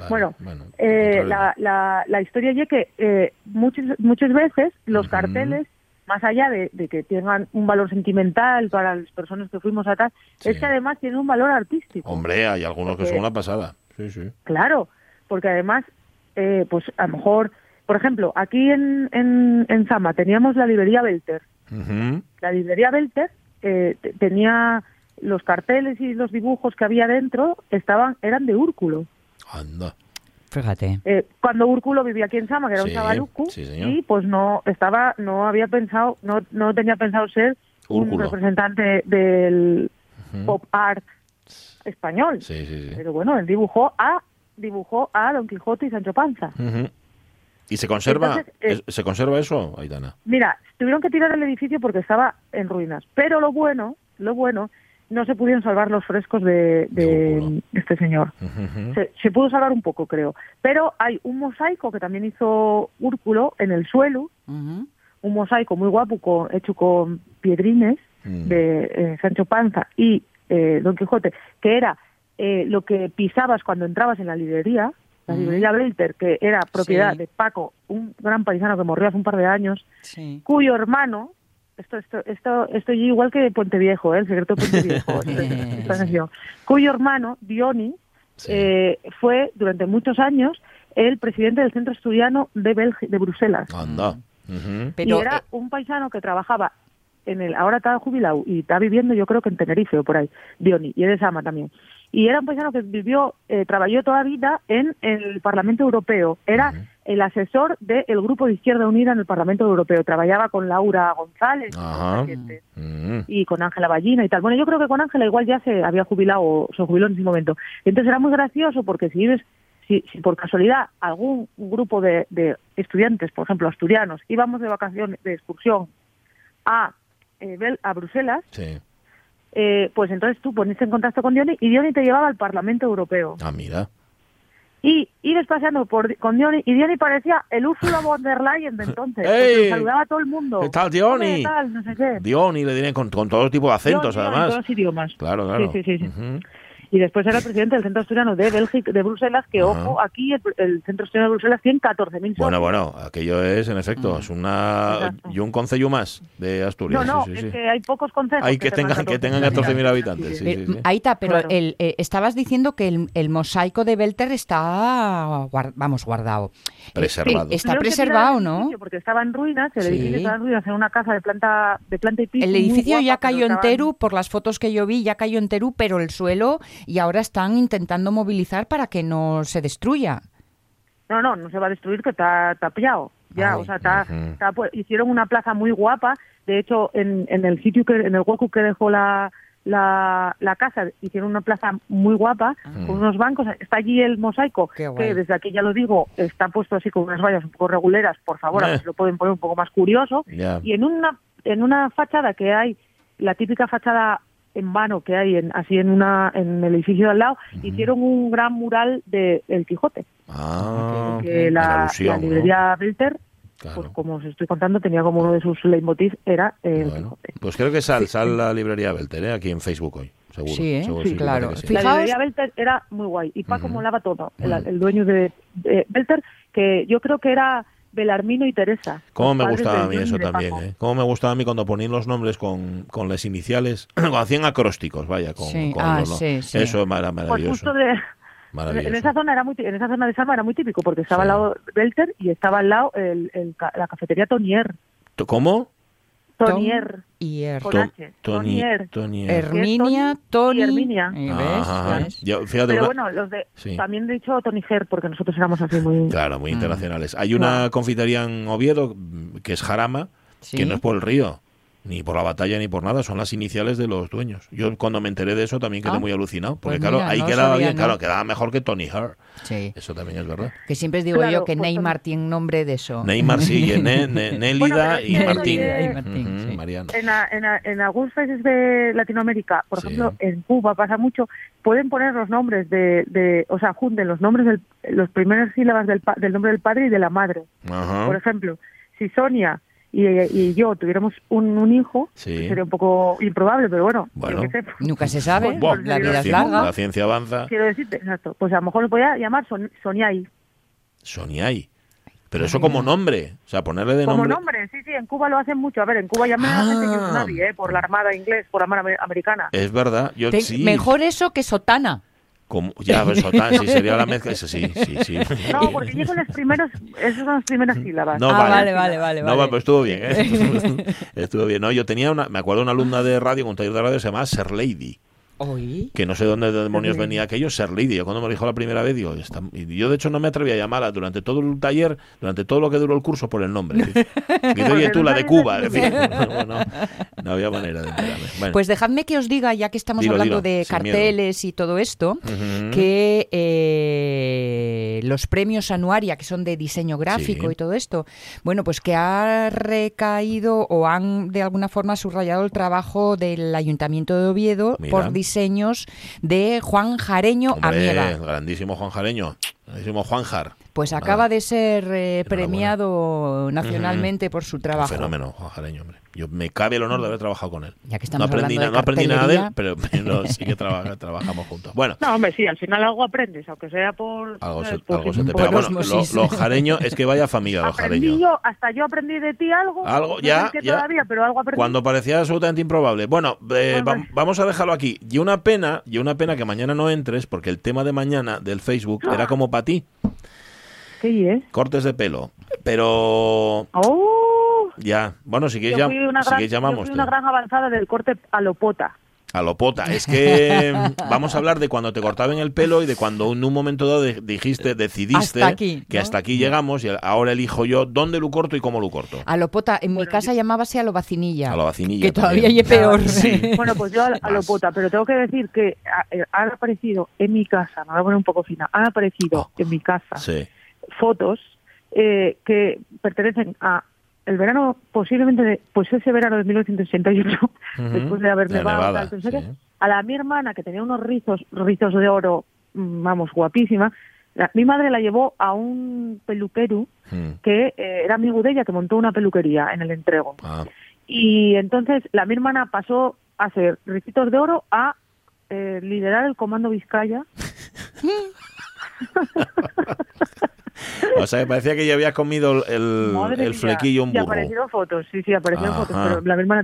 Speaker 4: bueno, eh, la, la, la, historia es que eh, muchas, muchas veces los carteles más allá de, que tengan un valor sentimental para las personas que fuimos atrás, es que además tienen un valor artístico.
Speaker 1: Hombre, hay algunos que son una pasada. Sí, sí.
Speaker 4: Claro, porque además, eh, pues a lo mejor, por ejemplo, aquí en, en, en Zama teníamos la librería Belter. La librería Belter eh, tenía los carteles y los dibujos que había dentro estaban eran de Úrculo.
Speaker 1: Anda.
Speaker 2: Fíjate.
Speaker 4: Eh, cuando Úrculo vivía aquí en Sama, que era un chavalucu, y pues no estaba, no había pensado, no, no tenía pensado ser un representante del pop art español. Pero bueno, él dibujó a dibujó a Don Quijote y Sancho Panza.
Speaker 1: ¿Y se conserva eh, se conserva eso, Aitana?
Speaker 4: Mira, tuvieron que tirar el edificio porque estaba en ruinas. Pero lo bueno, lo bueno no se pudieron salvar los frescos de, este señor. se, pudo salvar un poco, creo. Pero hay un mosaico que también hizo Úrculo en el suelo, un mosaico muy guapo hecho con piedrines mm. de eh, Sancho Panza y eh, Don Quijote, que era eh, lo que pisabas cuando entrabas en la librería, la librería Belter, que era propiedad de Paco, un gran paisano que murió hace un par de años, cuyo hermano, esto, esto, esto, esto igual que Puente Viejo, ¿eh? el secreto de Puente Viejo, cuyo hermano, Dioni, eh, fue durante muchos años el presidente del Centro Asturiano de, de Bruselas.
Speaker 1: Anda.
Speaker 4: y era un paisano que trabajaba en el, ahora está jubilado y está viviendo yo creo que en Tenerife o por ahí, Dioni, y es de Sama también. Y era un paisano que vivió, eh, trabajó toda la vida en el Parlamento Europeo. Era el asesor del Grupo de Izquierda Unida en el Parlamento Europeo. Trabajaba con Laura González y con Ángela Ballina y tal. Bueno, yo creo que con Ángela igual ya se había jubilado o se jubiló en ese momento. Entonces era muy gracioso porque si vives si, por casualidad algún grupo de, de, estudiantes, por ejemplo, asturianos, íbamos de vacaciones, de excursión a eh, a Bruselas, eh, pues entonces tú poniste en contacto con Diony y Diony te llevaba al Parlamento Europeo.
Speaker 1: Ah, mira.
Speaker 4: Y ibas paseando por, con Diony y Diony parecía el Úrsula von der Leyen de entonces. saludaba a todo el mundo.
Speaker 1: ¿Qué tal, Diony? Diony, le diré con, con todo tipo de acentos, además.
Speaker 4: todos idiomas.
Speaker 1: Claro, claro.
Speaker 4: Sí, sí, sí y después era presidente del Centro Asturiano de Bélgica, de Bruselas, que ojo, aquí el, Centro Asturiano de Bruselas tiene 14.000 socios.
Speaker 1: Bueno, bueno, aquello es, en efecto, es una y un concello más de Asturias.
Speaker 4: No, no, es que hay pocos concejos.
Speaker 1: Hay que, tengan, que tengan 14.000 habitantes.
Speaker 2: Ahí está, pero el, eh, estabas diciendo que el, mosaico de Belter está, vamos, guardado.
Speaker 1: Preservado.
Speaker 2: está preservado, ¿no?
Speaker 4: Porque estaba en ruinas, el edificio estaba en ruinas, en una casa de planta, de planta y piso.
Speaker 2: El edificio ya cayó entero, por las fotos que yo vi, ya cayó entero, pero el suelo y ahora están intentando movilizar para que no se destruya.
Speaker 4: No, no, no se va a destruir, que está tapiado. Ya, o sea, está, pues, hicieron una plaza muy guapa. De hecho, en, en el sitio que, en el hueco que dejó la, la, la, casa, hicieron una plaza muy guapa, con unos bancos, está allí el mosaico, que desde aquí ya lo digo, está puesto así con unas vallas un poco reguleras, por favor, a ver si lo pueden poner un poco más curioso, y en una, en una fachada que hay, la típica fachada en vano que hay en, así en una en el edificio de al lado hicieron un gran mural de El Quijote.
Speaker 1: Ah,
Speaker 4: que la, librería Belter pues como os estoy contando tenía como uno de sus leitmotiv era El Quijote.
Speaker 1: pues creo que sal sal la librería Belter ¿eh? aquí en Facebook hoy Seguro,
Speaker 2: sí, ¿eh? claro.
Speaker 4: La librería Belter era muy guay y Paco molaba todo, el, dueño de, de Belter, que yo creo que era Belarmino y Teresa.
Speaker 1: ¿Cómo me gustaba a mí eso también? ¿eh? ¿Cómo me gustaba a mí cuando ponían los nombres con, con las iniciales? cuando hacían acrósticos, vaya, con,
Speaker 2: sí.
Speaker 1: con
Speaker 2: ah,
Speaker 1: los,
Speaker 2: sí, sí.
Speaker 1: Eso era maravilloso. Pues justo de,
Speaker 4: En esa zona era muy, en esa zona de Salma era muy típico porque estaba al lado Belter y estaba al lado el, el, la cafetería Tonier.
Speaker 1: ¿Cómo?
Speaker 4: Tonier.
Speaker 2: Tonier.
Speaker 1: Tonier.
Speaker 2: Tonier. Herminia, Tony.
Speaker 4: Herminia.
Speaker 2: ¿Ves?
Speaker 1: Yo, fíjate,
Speaker 4: Pero bueno, los de, también he dicho Toniger porque nosotros éramos así muy...
Speaker 1: Claro, muy internacionales. Hay una confitería en Oviedo que es Jarama, que no es por el río ni por la batalla ni por nada, son las iniciales de los dueños. Yo cuando me enteré de eso también quedé ah, muy alucinado, porque pues claro, ahí quedaba bien, claro, quedaba mejor que Tony Hart.
Speaker 2: Sí.
Speaker 1: Eso también es verdad.
Speaker 2: Que siempre digo yo que pues Neymar tiene nombre de eso.
Speaker 1: Neymar sí, Nélida y Martín.
Speaker 4: En, en, algunos países de Latinoamérica, por ejemplo, en Cuba pasa mucho, pueden poner los nombres de, de o sea, junten los nombres de los primeras sílabas del, del nombre del padre y de la madre. Por ejemplo, si Sonia y, yo tuviéramos un, hijo, sería un poco improbable, pero bueno,
Speaker 2: nunca se sabe, la vida es larga.
Speaker 1: La ciencia avanza.
Speaker 4: Quiero decirte, exacto, pues a lo mejor lo podía llamar Son, Soniai.
Speaker 1: Soniai. Pero eso como nombre, o sea, ponerle de nombre.
Speaker 4: Como nombre, sí, sí, en Cuba lo hacen mucho. A ver, en Cuba llaman a la gente nadie, ¿eh? por la Armada inglés, por la Armada Americana.
Speaker 1: Es verdad, yo sí.
Speaker 2: Mejor eso que Sotana.
Speaker 1: Como, ya, pues, Sotana, sí, sería la mezcla, eso sí, sí, sí.
Speaker 4: No, porque llego los primeros, esas son las primeras sílabas.
Speaker 2: No, ah, vale, vale, vale.
Speaker 1: No,
Speaker 2: vale.
Speaker 1: pues estuvo bien, ¿eh? estuvo bien. No, yo tenía una, me acuerdo una alumna de radio, un taller de radio, se llamaba Ser Lady. Que no sé dónde demonios venía aquello, ser Lidia. Cuando me lo dijo la primera vez, digo, yo de hecho no me atreví a llamarla durante todo el taller, durante todo lo que duró el curso por el nombre. Y oye, tú, la de Cuba. no, había manera de enterarme.
Speaker 2: Pues dejadme que os diga, ya que estamos hablando de carteles y todo esto, que eh, los premios anuaria, que son de diseño gráfico y todo esto, bueno, pues que ha recaído o han de alguna forma subrayado el trabajo del Ayuntamiento de Oviedo por diseños de Juan Jareño
Speaker 1: Hombre, Grandísimo Juan Jareño, grandísimo Juan Jar.
Speaker 2: Pues acaba de ser eh, premiado nacionalmente por su trabajo.
Speaker 1: Un fenómeno, Juan Jareño, hombre. Yo me cabe el honor de haber trabajado con él.
Speaker 2: Ya que no
Speaker 1: aprendí,
Speaker 2: no
Speaker 1: aprendí nada de él, pero, sí que trabajamos juntos. Bueno.
Speaker 4: No, hombre, sí, al final algo aprendes, aunque sea por...
Speaker 1: Algo se, algo se te pega. Bueno, lo, jareño es que vaya familia, los jareños.
Speaker 4: Yo, hasta yo aprendí de ti algo.
Speaker 1: Algo, ya, ya.
Speaker 4: Todavía, pero algo aprendí.
Speaker 1: Cuando parecía absolutamente improbable. Bueno, eh, vamos a dejarlo aquí. Y una pena, y una pena que mañana no entres, porque el tema de mañana del Facebook era como para ti.
Speaker 4: Sí, ¿eh?
Speaker 1: Cortes de pelo. Pero...
Speaker 4: ¡Oh!
Speaker 1: Ya. Bueno, si quieres, si llamamos. Yo
Speaker 4: fui una gran avanzada del corte alopota.
Speaker 1: Alopota. Es que vamos a hablar de cuando te cortaban el pelo y de cuando en un momento dado dijiste, decidiste que hasta aquí llegamos y ahora elijo yo dónde lo corto y cómo lo corto.
Speaker 2: Alopota. En mi casa llamábase alobacinilla.
Speaker 1: Alobacinilla.
Speaker 2: Que todavía es peor.
Speaker 4: Bueno, pues yo alopota, pero tengo que decir que eh, han aparecido en mi casa, me voy a poner un poco fina, han aparecido oh. en mi casa fotos eh, que pertenecen a el verano posiblemente, de, pues ese verano de 1968, después de haber nevado, a la mi hermana que tenía unos rizos, rizos de oro, mm, vamos, guapísima, mi madre la llevó a un peluquero que eh, era amigo de ella, que montó una peluquería en el entrego. Ah. Y entonces la mi hermana pasó a hacer ricitos de oro a eh, liderar el comando Vizcaya.
Speaker 1: O sea, que parecía que ya había comido el, el flequillo un burro.
Speaker 4: Y aparecieron fotos, sí, sí, aparecieron fotos, pero la misma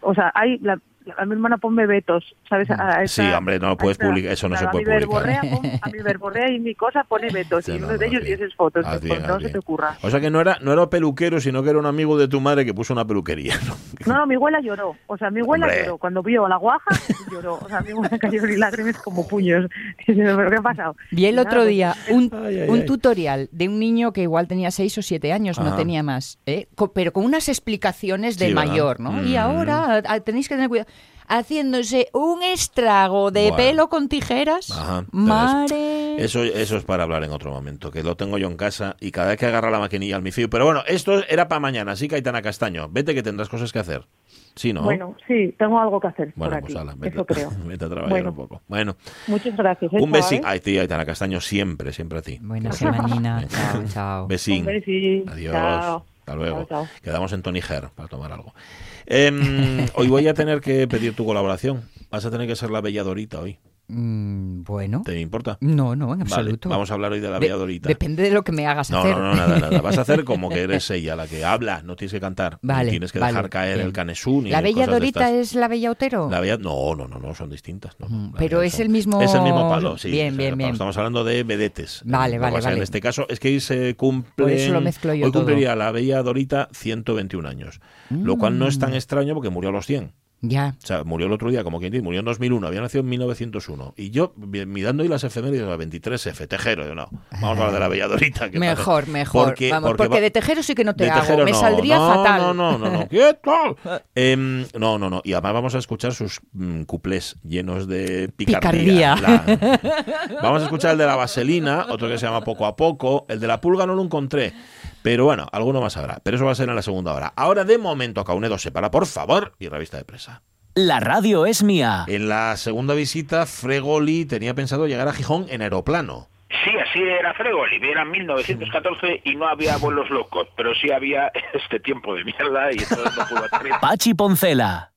Speaker 4: o sea, hay la, a mi hermana ponme vetos, ¿sabes? A
Speaker 1: sí, hombre, no lo puedes publicar, eso no se puede publicar.
Speaker 4: a mi verborrea y mi cosa pone vetos, y uno de ellos y esas fotos, pues, no se te ocurra.
Speaker 1: O sea que no era, no era peluquero, sino que era un amigo de tu madre que puso una peluquería, ¿no?
Speaker 4: No, no mi abuela lloró, o sea, mi abuela lloró, cuando vio a la guaja, lloró, o sea, mi abuela cayó y lágrimas como puños, ¿pero qué ha pasado?
Speaker 2: Vi el otro pues, día un, un tutorial de un niño que igual tenía seis o siete años, no tenía más, ¿eh? pero con unas explicaciones de mayor, ¿no? Y mm. ahora tenéis que tener cuidado haciéndose un estrago de pelo con tijeras. Ajá, Mare.
Speaker 1: Eso, eso es para hablar en otro momento, que lo tengo yo en casa y cada vez que agarra la maquinilla al mi fío. Pero bueno, esto era para mañana, así Caetana Castaño. Vete que tendrás cosas que hacer. Sí, ¿no?
Speaker 4: Bueno, sí, tengo algo que hacer bueno, por pues aquí. eso creo.
Speaker 1: Vete a trabajar un poco. Bueno.
Speaker 4: Muchas gracias.
Speaker 1: ¿eh, un besín. Ay, tía, Aitana Castaño, siempre, siempre a ti.
Speaker 2: Buena semanina. chao, chao.
Speaker 1: Besín. Adiós. Hasta luego. Quedamos en Tony Her para tomar algo. Em, hoy voy a tener que pedir tu colaboración. Vas a tener que ser la bella Dorita hoy.
Speaker 2: Mm, bueno.
Speaker 1: ¿Te importa?
Speaker 2: No, no, en absoluto.
Speaker 1: vamos a hablar hoy de la Bella Dorita.
Speaker 2: Depende de lo que me hagas hacer.
Speaker 1: No, no, nada, nada. Vas a hacer como que eres ella, la que habla, no tienes que cantar. Vale. tienes que dejar caer el canesú.
Speaker 2: ¿La Bella Dorita es la Bella Otero?
Speaker 1: La bella... No, no, no, no, son distintas. Mm,
Speaker 2: pero es el mismo.
Speaker 1: Es el mismo palo, sí.
Speaker 2: Bien, bien, bien.
Speaker 1: Estamos hablando de vedetes.
Speaker 2: Vale, vale, vale.
Speaker 1: En este caso es que hoy se cumple.
Speaker 2: eso lo mezclo yo
Speaker 1: Hoy cumpliría la Bella Dorita 121 años. Lo cual no es tan mm. extraño porque murió a los 100.
Speaker 2: Ya.
Speaker 1: O sea, murió el otro día, como quien dice, murió en 2001, había nacido en 1901. Y yo, mirando ahí las efemérides, la 23F, Tejero, yo no, vamos a hablar de la Belladorita.
Speaker 2: Que mejor, mejor. Porque, Vamos, porque, de Tejero sí que no te hago, me saldría fatal.
Speaker 1: No, no, no, no, ¿qué em, no, no, no. Y además vamos a escuchar sus mm, cuplés llenos de picardía. vamos a escuchar el de la vaselina, otro que se llama Poco a Poco. El de la pulga no lo encontré. Pero bueno, alguno más habrá. Pero eso va a ser en la segunda hora. Ahora, de momento, Caunedo se para, por favor, y revista de presa.
Speaker 3: La radio es mía.
Speaker 1: En la segunda visita, Fregoli tenía pensado llegar a Gijón en aeroplano.
Speaker 5: Sí, así era Fregoli. Era 1914 y no había vuelos locos, pero sí había este tiempo de mierda y entonces no pudo.
Speaker 3: Pachi Poncela.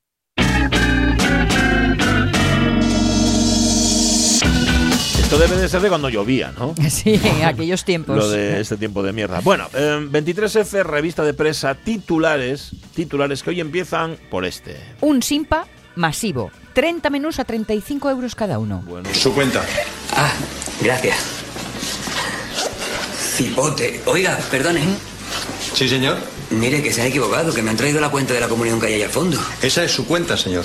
Speaker 1: Esto debe de ser de cuando llovía, ¿no?
Speaker 2: Sí, en aquellos tiempos.
Speaker 1: Lo de este tiempo de mierda. Bueno, 23F, em, revista de presa, titulares, titulares que hoy empiezan por este.
Speaker 2: Un simpa masivo. 30 menús a 35 euros cada uno.
Speaker 1: Bueno.
Speaker 6: Su cuenta.
Speaker 7: Ah, gracias. Cipote. Oiga, perdone.
Speaker 6: Sí, señor.
Speaker 7: Mire que se ha equivocado, que me han traído la cuenta de la comunión que hay ahí al fondo.
Speaker 6: Esa es su cuenta, señor.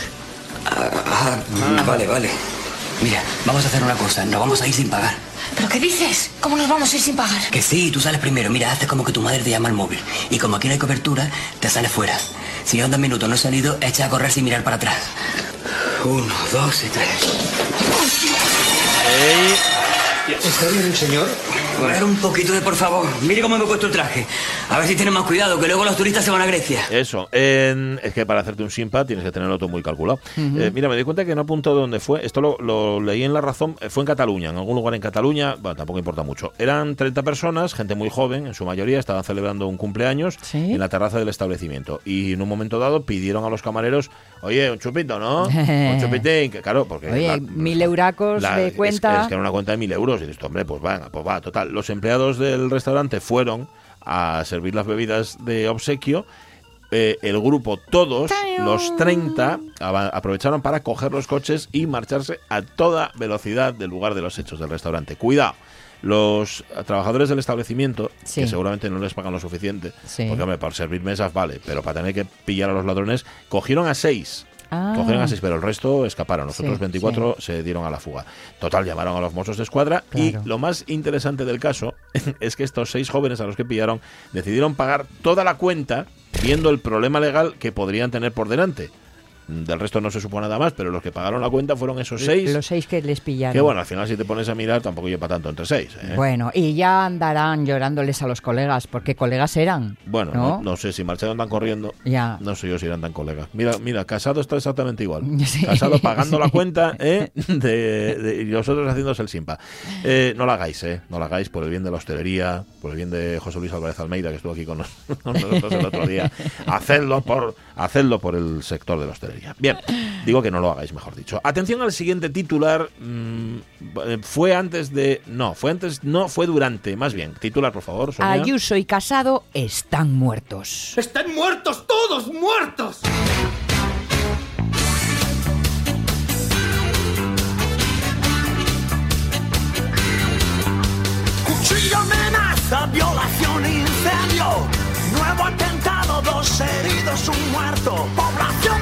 Speaker 7: ah, ah, ah. vale, vale. Mira, vamos a hacer una cosa, nos vamos a ir sin pagar.
Speaker 8: ¿Pero qué dices? ¿Cómo nos vamos a ir sin pagar?
Speaker 7: Que sí, tú sales primero. Mira, haces como que tu madre te llama al móvil. Y como aquí no hay cobertura, te sales fuera. Si en dos minutos no he salido, echa a correr sin mirar para atrás. Uno, dos y tres.
Speaker 6: ¿Está bien señor?
Speaker 7: Ver un poquito de por favor. Mire cómo me he puesto el traje. A ver si tiene más cuidado, que luego los turistas se van a Grecia.
Speaker 1: Eso. es que para hacerte un simpa tienes que tenerlo todo muy calculado. Eh, mira, me di cuenta que no apuntado dónde fue. Esto lo, leí en La Razón. Eh, fue en Cataluña, en algún lugar en Cataluña. Bueno, tampoco importa mucho. Eran 30 personas, gente muy joven, en su mayoría. Estaban celebrando un cumpleaños en la terraza del establecimiento. Y en un momento dado pidieron a los camareros, oye, un chupito, ¿no? un chupitín. Que, claro, porque...
Speaker 2: Oye, mil euracos de cuenta.
Speaker 1: Es, que era una cuenta de mil euros. Y dices, hombre, pues va, pues va, total. Los empleados del restaurante fueron a servir las bebidas de obsequio. Eh, el grupo, todos los 30, aprovecharon para coger los coches y marcharse a toda velocidad del lugar de los hechos del restaurante. Cuidado. Los trabajadores del establecimiento, que seguramente no les pagan lo suficiente, porque hombre, para servir mesas vale, pero para tener que pillar a los ladrones, cogieron a seis Ah. Cogieron a seis, pero el resto escaparon. Los otros 24 se dieron a la fuga. Total, llamaron a los mozos de escuadra y lo más interesante del caso es que estos seis jóvenes a los que pillaron decidieron pagar toda la cuenta viendo el problema legal que podrían tener por delante. Del resto no se supo nada más, pero los que pagaron la cuenta fueron esos seis.
Speaker 2: Los seis que les pillaron.
Speaker 1: Que bueno, al final si te pones a mirar tampoco lleva tanto entre seis. ¿eh?
Speaker 2: Bueno, y ya andarán llorándoles a los colegas, porque colegas eran.
Speaker 1: Bueno, no, sé si marcharon tan corriendo. Ya. No sé yo si eran tan colegas. Mira, mira, Casado está exactamente igual. Casado pagando la cuenta ¿eh? de, y los otros haciéndose el simpa. Eh, no lo hagáis, ¿eh? No lo hagáis por el bien de la hostelería, por el bien de José Luis Álvarez Almeida, que estuvo aquí con nosotros el otro día. Hacedlo por, hacedlo por el sector de la hostelería. Bien, digo que no lo hagáis, mejor dicho. Atención al siguiente titular. Mm, fue antes de. No, fue antes. No, fue durante. Más bien, titular, por favor.
Speaker 2: Ayuso y Casado están muertos.
Speaker 9: ¡Están muertos! ¡Todos muertos! Cuchillo, amenaza, violación, incendio. Nuevo atentado, dos heridos, un muerto. Población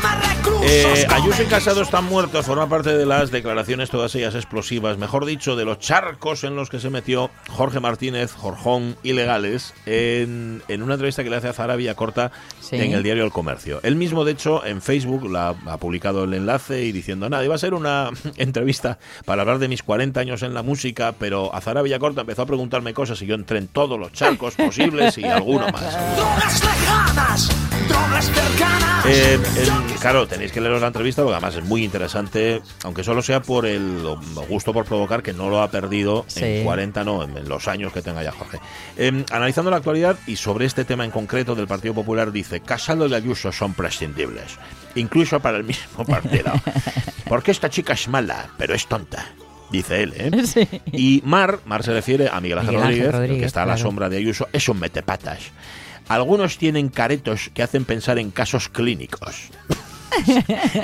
Speaker 1: eh, Ayuso y Casado están muertos, forma parte de las declaraciones, todas ellas explosivas, mejor dicho, de los charcos en los que se metió Jorge Martínez, Jorjón, ilegales, en, en una entrevista que le hace a Zara Villacorta en el diario El Comercio. Él mismo, de hecho, en Facebook la, ha publicado el enlace y diciendo, nada, iba a ser una entrevista para hablar de mis 40 años en la música, pero a Zara Villacorta empezó a preguntarme cosas y yo entré en todos los charcos posibles y alguno más. Eh, claro, tenéis que leeros la entrevista porque además es muy interesante, aunque solo sea por el gusto por provocar que no lo ha perdido en 40, no, en, los años que tenga ya Jorge. Em, analizando la actualidad y sobre este tema en concreto del Partido Popular, dice: Casado y Ayuso son prescindibles, incluso para el mismo partido. Porque esta chica es mala, pero es tonta dice él. ¿eh? Y Mar, Mar se refiere a Miguel Ángel, Rodríguez, que está a la sombra de Ayuso, es un metepatas. Algunos tienen caretos que hacen pensar en casos clínicos.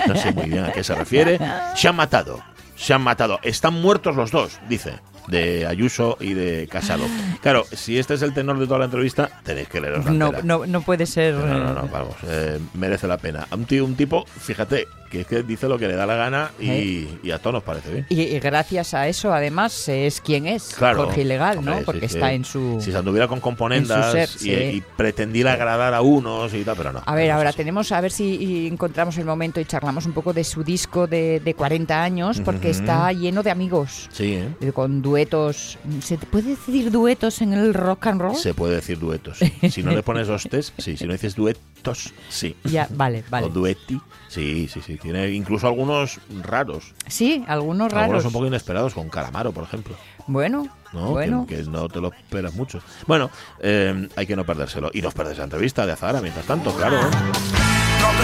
Speaker 1: no sé muy bien a qué se refiere. Se han matado. Se han matado. Están muertos los dos, dice de Ayuso y de Casado. Claro, si este es el tenor de toda la entrevista, tenéis que leerlo.
Speaker 2: No, no, no puede ser.
Speaker 1: No, no, no, vamos, eh, merece la pena. Un, tío, un tipo, fíjate, que es que dice lo que le da la gana y, ¿Eh? a todos nos parece bien.
Speaker 2: Y, gracias a eso, además, es quien es, claro, Jorge Ilegal, ¿no? Porque está en su...
Speaker 1: Si se anduviera con componendas y, pretendiera agradar a unos y tal, pero no.
Speaker 2: A ver, ahora tenemos, a ver si encontramos el momento y charlamos un poco de su disco de, de 40 años, porque está lleno de amigos.
Speaker 1: Sí, ¿eh?
Speaker 2: Con duetos. ¿Se puede decir duetos en el rock and roll?
Speaker 1: Se puede decir duetos. si no le pones hostes, sí. Si no dices duetos, sí.
Speaker 2: Ya, vale, vale.
Speaker 1: O duetti, sí, sí, sí. Tiene incluso algunos raros.
Speaker 2: Sí, algunos raros.
Speaker 1: Algunos un poco inesperados, con Calamaro, por ejemplo.
Speaker 2: Bueno, bueno.
Speaker 1: Que, no te lo esperas mucho. Bueno, eh, hay que no perdérselo. Y no perdés la entrevista de Azara, mientras tanto, claro.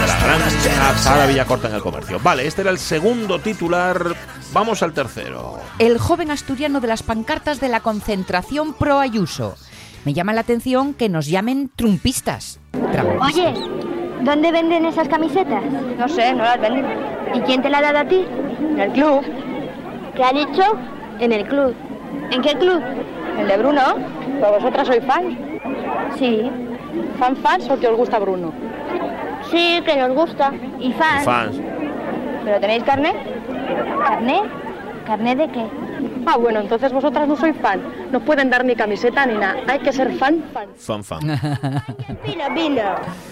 Speaker 1: La gran Azara Villacorta en el comercio. Vale, este era el segundo titular. Vamos al tercero.
Speaker 2: El joven asturiano de las pancartas de la concentración pro Ayuso. Me llama la atención que nos llamen trumpistas.
Speaker 10: Oye, ¿Dónde venden esas camisetas?
Speaker 11: No sé, no las venden.
Speaker 10: ¿Y quién te la ha dado a ti?
Speaker 11: En el club.
Speaker 10: ¿Qué ha dicho?
Speaker 11: En el club.
Speaker 10: ¿En qué club?
Speaker 11: El de Bruno. ¿Pero vosotras sois fans?
Speaker 10: Sí.
Speaker 11: ¿Fan fans o que os gusta Bruno?
Speaker 10: Sí, que nos gusta. ¿Y fans?
Speaker 1: Fans.
Speaker 11: ¿Pero tenéis carne?
Speaker 10: ¿Carne? ¿Carne de qué?
Speaker 11: Ah, bueno, entonces vosotras no sois fan. No pueden dar ni camiseta ni nada. Hay que ser fan, fan.
Speaker 1: Fan, fan.
Speaker 10: vino, vino.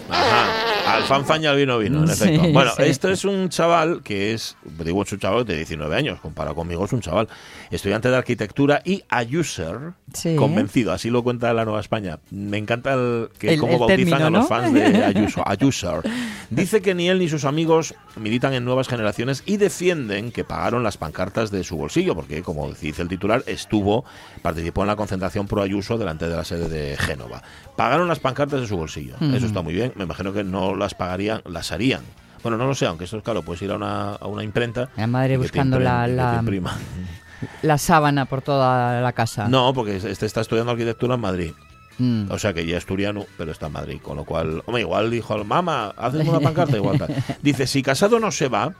Speaker 1: Ajá. Al fan, fan y al vino, vino, en efecto. Bueno, esto es un chaval que es, digo, es un chaval de 19 años. Comparado conmigo, es un chaval estudiante de arquitectura y ayuser, convencido. Así lo cuenta la Nueva España. Me encanta el, que cómo bautizan a los fans de Ayuso. Ayuser. Dice que ni él ni sus amigos militan en nuevas generaciones y defienden que pagaron las pancartas de su bolsillo, porque, como decía dice el titular, estuvo, participó en la concentración pro Ayuso delante de la sede de Génova. Pagaron las pancartas de su bolsillo. Eso está muy bien. Me imagino que no las pagarían, las harían. Bueno, no lo sé, aunque eso es claro, puedes ir a una, a una imprenta.
Speaker 2: La madre buscando la, la, sábana por toda la casa.
Speaker 1: No, porque este está estudiando arquitectura en Madrid. Mm. O sea que ya es asturiano, pero está en Madrid. Con lo cual, hombre, igual dijo, mamá, hazme una pancarta, igual Dice, si Casado no se va,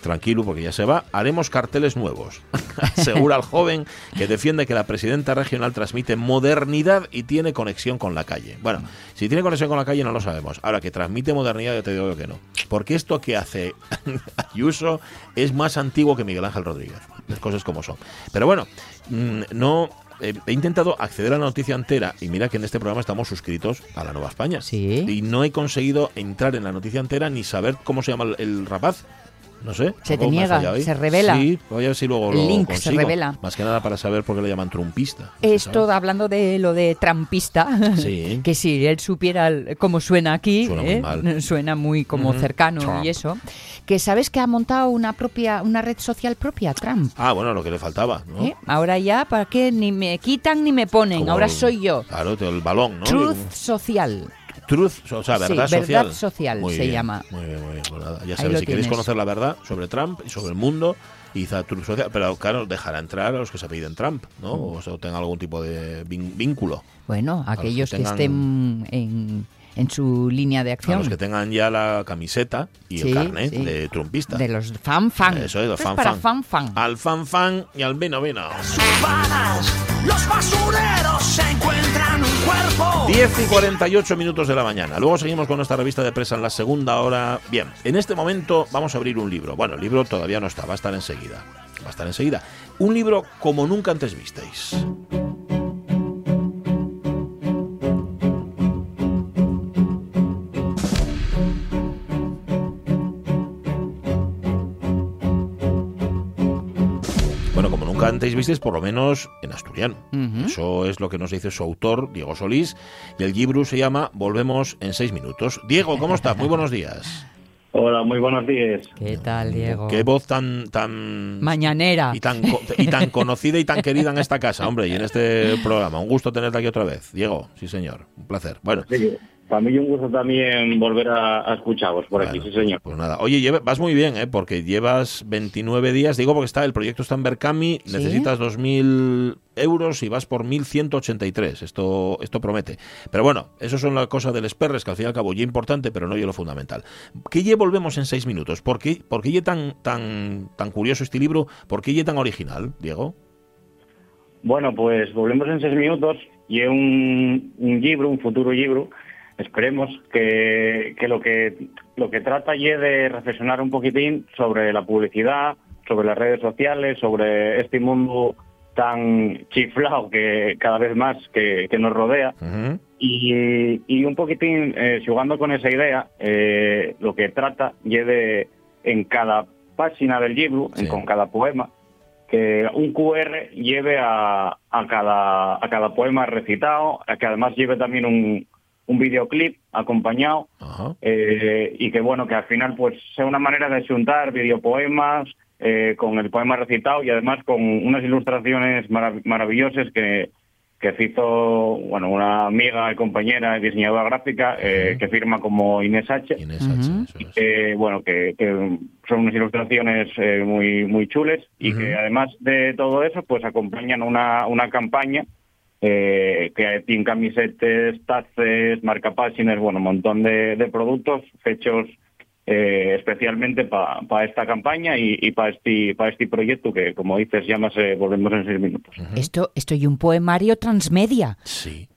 Speaker 1: tranquilo porque ya se va, haremos carteles nuevos. Asegura al joven que defiende que la presidenta regional transmite modernidad y tiene conexión con la calle. Bueno, si tiene conexión con la calle no lo sabemos. Ahora que transmite modernidad ya te digo que no. Porque esto que hace Ayuso es más antiguo que Miguel Ángel Rodríguez. Las cosas como son. Pero bueno, mm, no eh, he intentado acceder a la noticia entera y mira que en este programa estamos suscritos a la Nueva España.
Speaker 2: Sí.
Speaker 1: Y no he conseguido entrar en la noticia entera ni saber cómo se llama el rapaz. No sé.
Speaker 2: Se te niega, se revela.
Speaker 1: Sí, voy a ver si luego
Speaker 2: el
Speaker 1: lo
Speaker 2: link
Speaker 1: consigo.
Speaker 2: se revela.
Speaker 1: Más que nada para saber por qué le llaman trumpista.
Speaker 2: Esto, hablando de lo de trampista,
Speaker 1: sí.
Speaker 2: que si él supiera cómo suena aquí,
Speaker 1: suena
Speaker 2: ¿eh?
Speaker 1: muy, mal.
Speaker 2: Suena muy como
Speaker 1: Ujú.
Speaker 2: cercano
Speaker 1: Trump.
Speaker 2: y eso. Que sabes que ha montado una propia, una red social propia, Trump.
Speaker 1: Ah, bueno, lo que le faltaba, ¿no?
Speaker 2: ¿eh? Ahora ya, ¿para qué? Ni me quitan ni me ponen.
Speaker 1: Como
Speaker 2: Ahora
Speaker 1: el-
Speaker 2: soy yo.
Speaker 1: Claro, el balón, ¿no?
Speaker 2: Truth Social.
Speaker 1: Truth, o sea,
Speaker 2: Sí,
Speaker 1: verdad
Speaker 2: verdad
Speaker 1: social.
Speaker 2: social
Speaker 1: Muy
Speaker 2: se
Speaker 1: bien,
Speaker 2: llama.
Speaker 1: Muy bien, muy bien. Pues nada, ya sabéis, si queréis conocer la verdad sobre Trump y sobre el mundo, quizá Truth social, pero claro, dejará entrar a los que se apelliden Trump, ¿no? O sea, tengan algún tipo de vínculo.
Speaker 2: Bueno,
Speaker 1: los que
Speaker 2: aquellos que, estén en, en su línea de
Speaker 1: A
Speaker 2: acción.
Speaker 1: los que tengan ya la camiseta y
Speaker 2: Sí,
Speaker 1: el carnet
Speaker 2: sí.
Speaker 1: de trumpista.
Speaker 2: De los fan fan.
Speaker 1: Eso es, los
Speaker 2: Esto
Speaker 1: fan
Speaker 2: para
Speaker 1: fan.
Speaker 2: fan fan.
Speaker 1: Al fan fan y al vino vino.
Speaker 9: urbanas, los basureros se encuentran un cuerpo.
Speaker 1: 10 y 48 minutos de la mañana. Luego seguimos con nuestra revista de prensa en la segunda hora. Bien, en este momento vamos a abrir un libro. Bueno, el libro todavía no está, va a estar enseguida. Va a estar enseguida. Un libro como nunca antes visteis. Antes visteis, por lo menos en asturiano.
Speaker 2: Ujú.
Speaker 1: Eso es lo que nos dice su autor, Diego Solís, y el libro se llama Volvemos en seis minutos. Diego, ¿cómo estás? Muy buenos días.
Speaker 12: Hola, muy buenos días.
Speaker 2: ¿Qué tal, Diego?
Speaker 1: Qué voz tan tan
Speaker 2: Mañanera.
Speaker 1: y tan y tan conocida y tan querida en esta casa, hombre, y en este programa. Un gusto tenerte aquí otra vez. Diego, sí señor, un placer. Bueno,
Speaker 12: Sí, para mí un gusto también volver a, a escucharos por aquí, sí señor.
Speaker 1: Pues nada, oye, lleva- vas muy bien, ¿eh? porque llevas 29 días, digo porque está el proyecto está en Berkami,
Speaker 2: ¿Sí?
Speaker 1: necesitas 2.000 euros y vas por 1.183, esto, esto promete. Pero bueno, eso son las cosas del Esperres, que al fin y al cabo ya importante, pero no yo lo fundamental. ¿Qué lle volvemos en seis minutos? ¿Por qué, por qué lle tan, tan, tan curioso este libro? ¿Por qué lle tan original, Diego?
Speaker 12: Bueno, pues volvemos en seis minutos y es un, un libro, un futuro libro, esperemos que, que lo que lo que trata y de reflexionar un poquitín sobre la publicidad, sobre las redes sociales, sobre este mundo tan chiflado que cada vez más que, que nos rodea. Y, y un poquitín, eh, jugando con esa idea, eh, lo que trata y de, en cada página del libro, en- con cada poema, que un QR lleve a, a cada, a cada poema recitado, que además lleve también un, un videoclip acompañado, eh, y que bueno, que al final pues sea una manera de juntar videopoemas eh, con el poema recitado y además con unas ilustraciones marav- maravillosas que, que hizo bueno una amiga y compañera diseñadora gráfica eh, que firma como Inés H. Y que, bueno, que, que son unas ilustraciones eh, muy muy chules y que además de todo eso, pues acompañan una, una campaña eh, que tiene camisetes, taces, marcapáginas, bueno, un montón de, de productos hechos eh, especialmente para esta campaña y, y para este, pa este proyecto que, como dices, llámase Volvemos en seis minutos.
Speaker 2: Esto, esto y un poemario transmedia.
Speaker 1: Sí.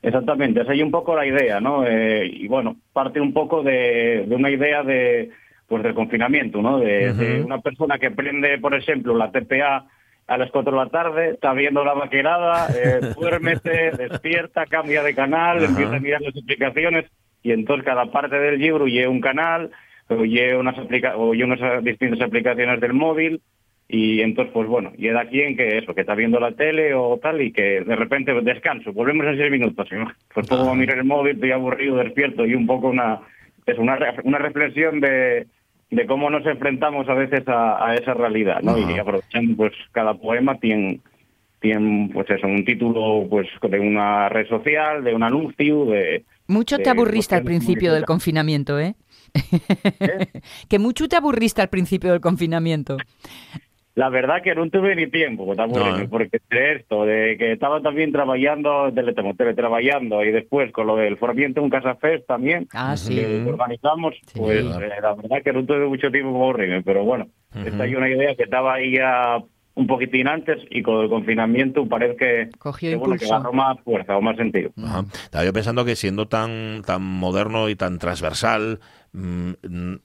Speaker 12: Exactamente, esa es un poco la idea, ¿no? Eh, y bueno, parte un poco de, de una idea de pues del confinamiento, ¿no? De, de una persona que prende, por ejemplo, la TPA a las 4 de la tarde, está viendo la vaquerada, eh, duérmete, despierta, cambia de canal,
Speaker 13: Ajá.
Speaker 12: empieza a mirar las aplicaciones y entonces cada parte del libro lleva un canal o lleva unas, aplica unas distintas aplicaciones del móvil y entonces, pues bueno, llega aquí en que eso, que está viendo la tele o tal y que de repente descanso, volvemos en seis minutos. ¿no? Pues pongo a mirar el móvil, estoy aburrido, despierto y un poco una, es una, una reflexión de, de cómo nos enfrentamos a veces a, a esa realidad, ¿no? Y aprovechando, pues cada poema tiene, tiene pues eso, un título pues de una red social, de un anuncio, de...
Speaker 2: Mucho
Speaker 12: de
Speaker 2: te aburriste al principio del confinamiento, ¿eh? que mucho te aburriste al principio del confinamiento.
Speaker 12: La verdad que no tuve ni tiempo, ¿eh? porque esto, de que estaba también trabajando, teletrabajando y después con lo del formamiento un Casa Fest también,
Speaker 2: ah,
Speaker 12: que organizamos, pues eh, la verdad que no tuve mucho tiempo para aburrirme, pero bueno, esta es una idea que estaba ahí ya un poquitín antes y con el confinamiento parece que,
Speaker 2: Cogió
Speaker 12: que, bueno, que agarró más fuerza o más sentido.
Speaker 1: Estaba yo pensando que siendo tan, tan moderno y tan transversal, mm,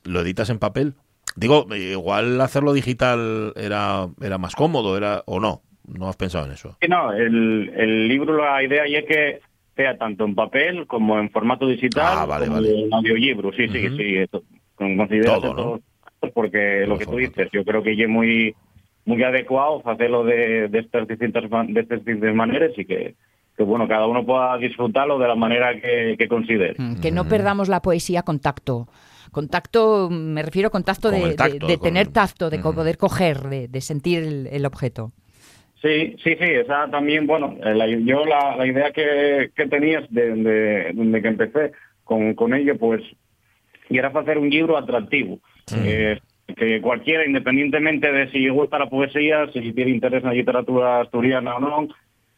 Speaker 1: ¿lo editas en papel? Digo, igual hacerlo digital era, era más cómodo, era o no. ¿No has pensado en eso?
Speaker 12: No, el, el libro, la idea ya es que sea tanto en papel como en formato digital,
Speaker 1: ah, vale,
Speaker 12: como
Speaker 1: vale.
Speaker 12: en audiolibro. Sí, sí, sí. Esto,
Speaker 1: todo, ¿no?
Speaker 12: porque lo que tú dices, yo creo que es muy muy adecuado hacerlo de, de estas distintas de estas distintas maneras y que, que bueno cada uno pueda disfrutarlo de la manera que, que considere.
Speaker 2: Mm, que no perdamos la poesía contacto. Contacto, me refiero a contacto, de,
Speaker 1: tacto,
Speaker 2: de,
Speaker 1: con...
Speaker 2: tener tacto, de poder coger, de, de sentir el, el, objeto.
Speaker 12: Sí, sí, sí, esa también, bueno, la, yo la, la, idea que, que tenías de, de, que empecé con, con ello, pues, y era hacer un libro atractivo.
Speaker 1: Sí.
Speaker 12: Eh, que cualquiera, independientemente de si gusta la poesía, si tiene interés en la literatura asturiana o no,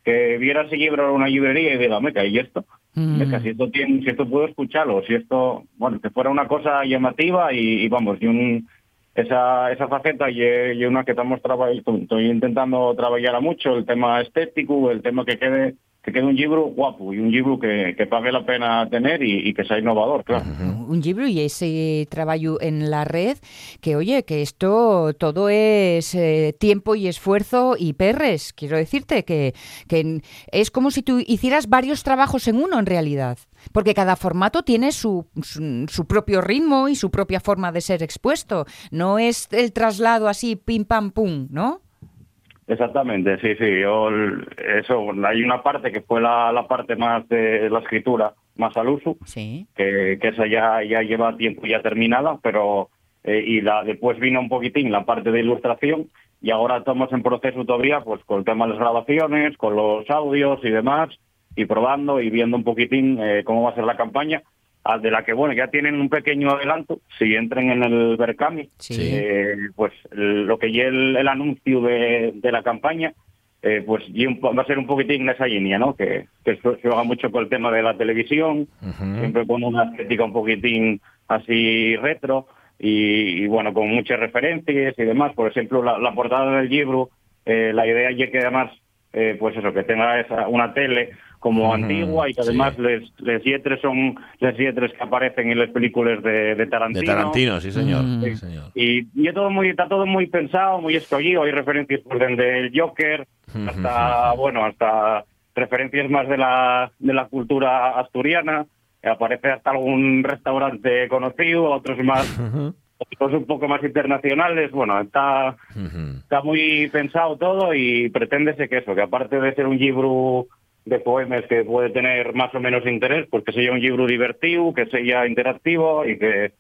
Speaker 12: que viera ese libro en una librería y diga, meca, ¿y esto? Mm. Meca, si esto, tiene, si esto puedo escucharlo, si esto, bueno, que fuera una cosa llamativa y, y vamos, y un, esa, esa faceta y, y una que estamos trabajando, estoy intentando trabajar mucho, el tema estético, el tema que quede que quede un libro guapo y un libro que, que pague la pena tener y, que sea innovador, claro.
Speaker 2: Un libro y ese trabajo en la red, que oye, que esto todo es eh, tiempo y esfuerzo y perres. Quiero decirte que, que es como si tú hicieras varios trabajos en uno en realidad. Porque cada formato tiene su, su, propio ritmo y su propia forma de ser expuesto. No es el traslado así, pim, pam, pum, ¿no?
Speaker 12: Exactamente, sí, sí. Yo, eso, hay una parte que fue la, la parte más de la escritura, más al uso,
Speaker 2: sí.
Speaker 12: que, que esa ya, ya lleva tiempo ya terminada, pero eh, y la después vino un poquitín la parte de ilustración y ahora estamos en proceso todavía pues con el tema de las grabaciones, con los audios y demás, y probando y viendo un poquitín eh, cómo va a ser la campaña de la que bueno ya tienen un pequeño adelanto si entren en el Berkami
Speaker 2: sí.
Speaker 12: eh, pues lo que ya el, el anuncio de, de, la campaña eh, pues va a ser un poquitín esa línea no que, que se juega mucho con el tema de la televisión
Speaker 1: uh -huh.
Speaker 12: siempre pone una estética un poquitín así retro y, y, bueno con muchas referencias y demás por ejemplo la, la portada del libro eh, la idea es que además eh, pues eso que tenga esa, una tele como antigua y que además sí. les, les yetres son les yetres que aparecen en las películas de, de Tarantino.
Speaker 1: De Tarantino, sí señor.
Speaker 2: Mm.
Speaker 1: Sí, señor.
Speaker 12: Y, y todo muy, está todo muy pensado, muy escogido, hay referencias por desde el Joker hasta, bueno, hasta referencias más de la, de la cultura asturiana, aparece hasta algún restaurante conocido, otros más... Otros un poco más internacionales, bueno, está, uh -huh. está muy pensado todo y preténdese que eso, que aparte de ser un libro de poemas que puede tener más o menos interés, pues que sea un libro divertido, que sea interactivo y que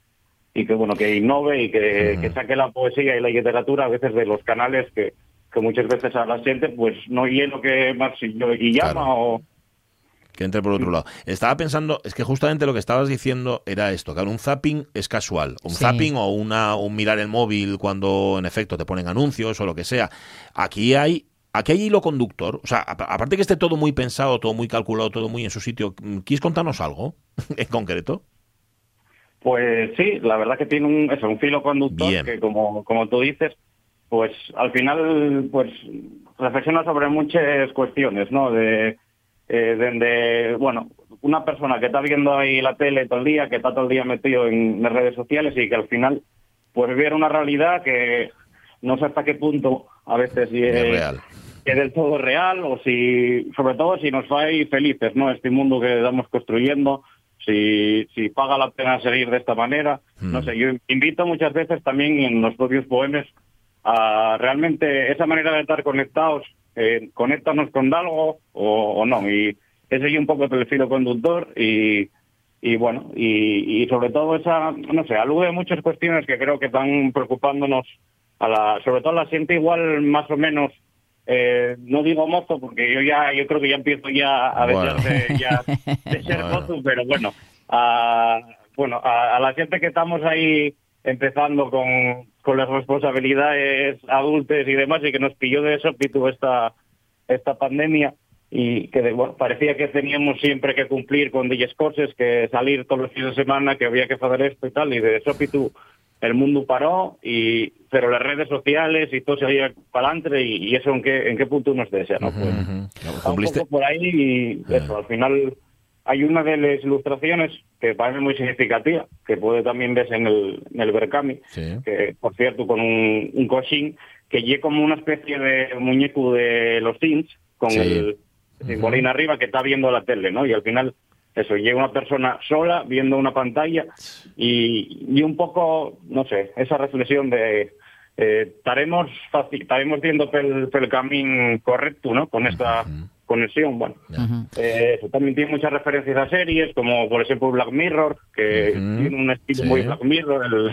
Speaker 12: y que bueno que innove y que, uh -huh. que saque la poesía y la literatura a veces de los canales que, que muchas veces a la gente pues no y lo que más y llama
Speaker 1: claro.
Speaker 12: o
Speaker 1: que entre por otro lado. Estaba pensando, es que justamente lo que estabas diciendo era esto, que un zapping es casual. Un sí. zapping o una, un mirar el móvil cuando en efecto te ponen anuncios o lo que sea. Aquí hay Aquí hay hilo conductor, o sea, aparte que esté todo muy pensado, todo muy calculado, todo muy en su sitio, ¿quieres contarnos algo en concreto?
Speaker 12: Pues sí, la verdad que tiene un, eso, un filo conductor Bien. que como, como tú dices, pues al final pues reflexiona sobre muchas cuestiones, ¿no? De, eh, bueno, una persona que está viendo ahí la tele todo el día, que está todo el día metido en las redes sociales y que al final pues viera una realidad que no sé hasta qué punto a veces si
Speaker 1: es, es real
Speaker 12: es del todo real o si, sobre todo si nos va felices, ¿no? Este mundo que estamos construyendo, si, si paga la pena seguir de esta manera. Mm. No sé, yo invito muchas veces también en los propios poemas a realmente esa manera de estar conectados, eh, conéctanos con algo o, o, no. Y ese es un poco el filo conductor y, y bueno, y, y sobre todo esa, no sé, alude a muchas cuestiones que creo que están preocupándonos a la, sobre todo a la gente igual más o menos eh, no digo mozo porque yo ya yo creo que ya empiezo ya a bueno. de, ya, de ser bueno. mozo pero bueno a, bueno a, a, la gente que estamos ahí empezando con con las responsabilidades adultas y demás y que nos pilló de sópito esta, esta pandemia y que bueno, parecía que teníamos siempre que cumplir con 10 cosas, que salir todos los fines de semana, que había que hacer esto y tal, y de sópito el mundo paró, y pero las redes sociales y todo se iba para adelante y, y, eso en qué, en qué punto nos desea, ¿no? Pues, un poco por ahí y eso, al final hay una de las ilustraciones que parece muy significativa, que puede también verse en el, en el Berkami, que por cierto con un, un cochín, que lleva como una especie de muñeco de los Sims, con el simbolín arriba que está viendo la tele, ¿no? Y al final, eso, llega una persona sola viendo una pantalla y, y un poco, no sé, esa reflexión de eh, estaremos estaremos viendo el, el camino correcto, ¿no? Con esta conexión, bueno. eh, también tiene muchas referencias a series, como por ejemplo Black Mirror, que tiene un estilo muy Black Mirror, el,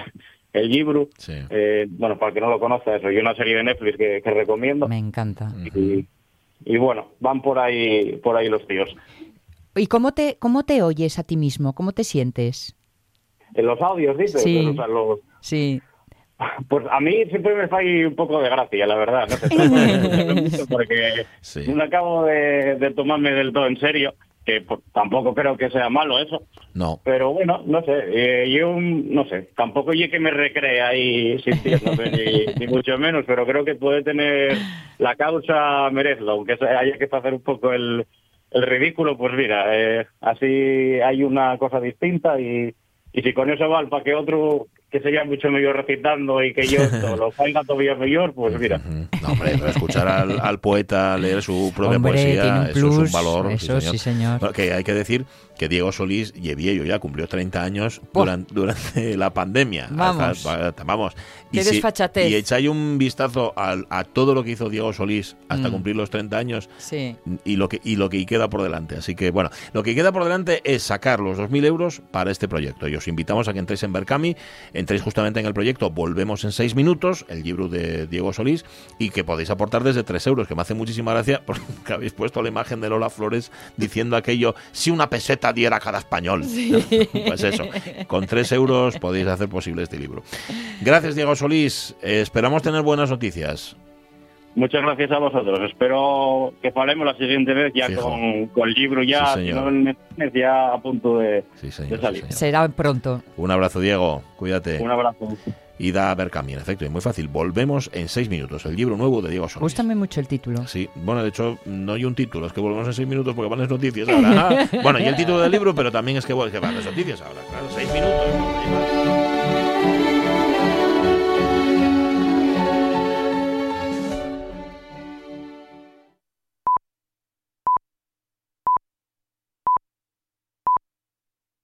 Speaker 12: el libro. Eh, bueno, para el que no lo conozca, eso, y una serie de Netflix que, que recomiendo.
Speaker 2: Me encanta.
Speaker 12: Y, y, bueno, van por ahí, por ahí los tíos.
Speaker 2: ¿Y cómo te, cómo te oyes a ti mismo? ¿Cómo te sientes?
Speaker 12: En los audios, dices.
Speaker 2: Sí.
Speaker 12: O sea, los...
Speaker 2: sí.
Speaker 12: Pues a mí siempre me falla un poco de gracia, la verdad. No sé, porque sí. no acabo de, de, tomarme del todo en serio, que pues, tampoco creo que sea malo eso.
Speaker 1: No.
Speaker 12: Pero bueno, no sé, eh, yo no sé, tampoco yo que me recrea ahí sintiéndome, ni, ni, mucho menos, pero creo que puede tener la causa merezlo, aunque haya que hacer un poco el, el ridículo, pues mira, eh, así hay una cosa distinta y, y si con eso va para que otro que sería mucho mejor recitando y que yo lo salga todavía mejor, pues mira.
Speaker 1: No, hombre, escuchar al, al, poeta leer su propia
Speaker 2: hombre,
Speaker 1: poesía,
Speaker 2: eso
Speaker 1: es un valor.
Speaker 2: Eso,
Speaker 1: sí, señor.
Speaker 2: Sí, señor.
Speaker 1: Bueno, que hay que decir que Diego Solís viejo ya cumplió 30 años durante, durante, la pandemia.
Speaker 2: Vamos.
Speaker 1: Hasta, vamos.
Speaker 2: Qué
Speaker 1: y,
Speaker 2: desfachatez.
Speaker 1: Si, y echáis un vistazo a, a, todo lo que hizo Diego Solís hasta mm. cumplir los 30 años
Speaker 2: sí.
Speaker 1: y, lo que, y lo que queda por delante. Así que, bueno, lo que queda por delante es sacar los 2.000 euros para este proyecto. Y os invitamos a que entréis en Berkami, entréis justamente en el proyecto Volvemos en 6 minutos, el libro de Diego Solís, y que podéis aportar desde 3 euros, que me hace muchísima gracia porque habéis puesto la imagen de Lola Flores diciendo aquello, si una peseta diera cada español.
Speaker 2: Sí.
Speaker 1: Pues eso, con 3 euros podéis hacer posible este libro. Gracias, Diego Solís. Esperamos tener buenas noticias.
Speaker 12: Muchas gracias a vosotros. Espero que faremos la siguiente vez ya con, con, el libro ya,
Speaker 1: sí,
Speaker 12: no, ya a punto de,
Speaker 1: sí, señor,
Speaker 12: de salir.
Speaker 2: Será pronto.
Speaker 1: Un abrazo, Diego. Cuídate.
Speaker 12: Un abrazo.
Speaker 1: Y da a ver cambio, en efecto, es muy fácil. Volvemos en seis minutos. El libro nuevo de Diego Solís.
Speaker 2: Gústame mucho el título.
Speaker 1: Sí, bueno, de hecho, no hay un título, es que volvemos en seis minutos porque van las noticias ahora. bueno, y el título del libro, pero también es que, que van las noticias ahora, claro, seis minutos.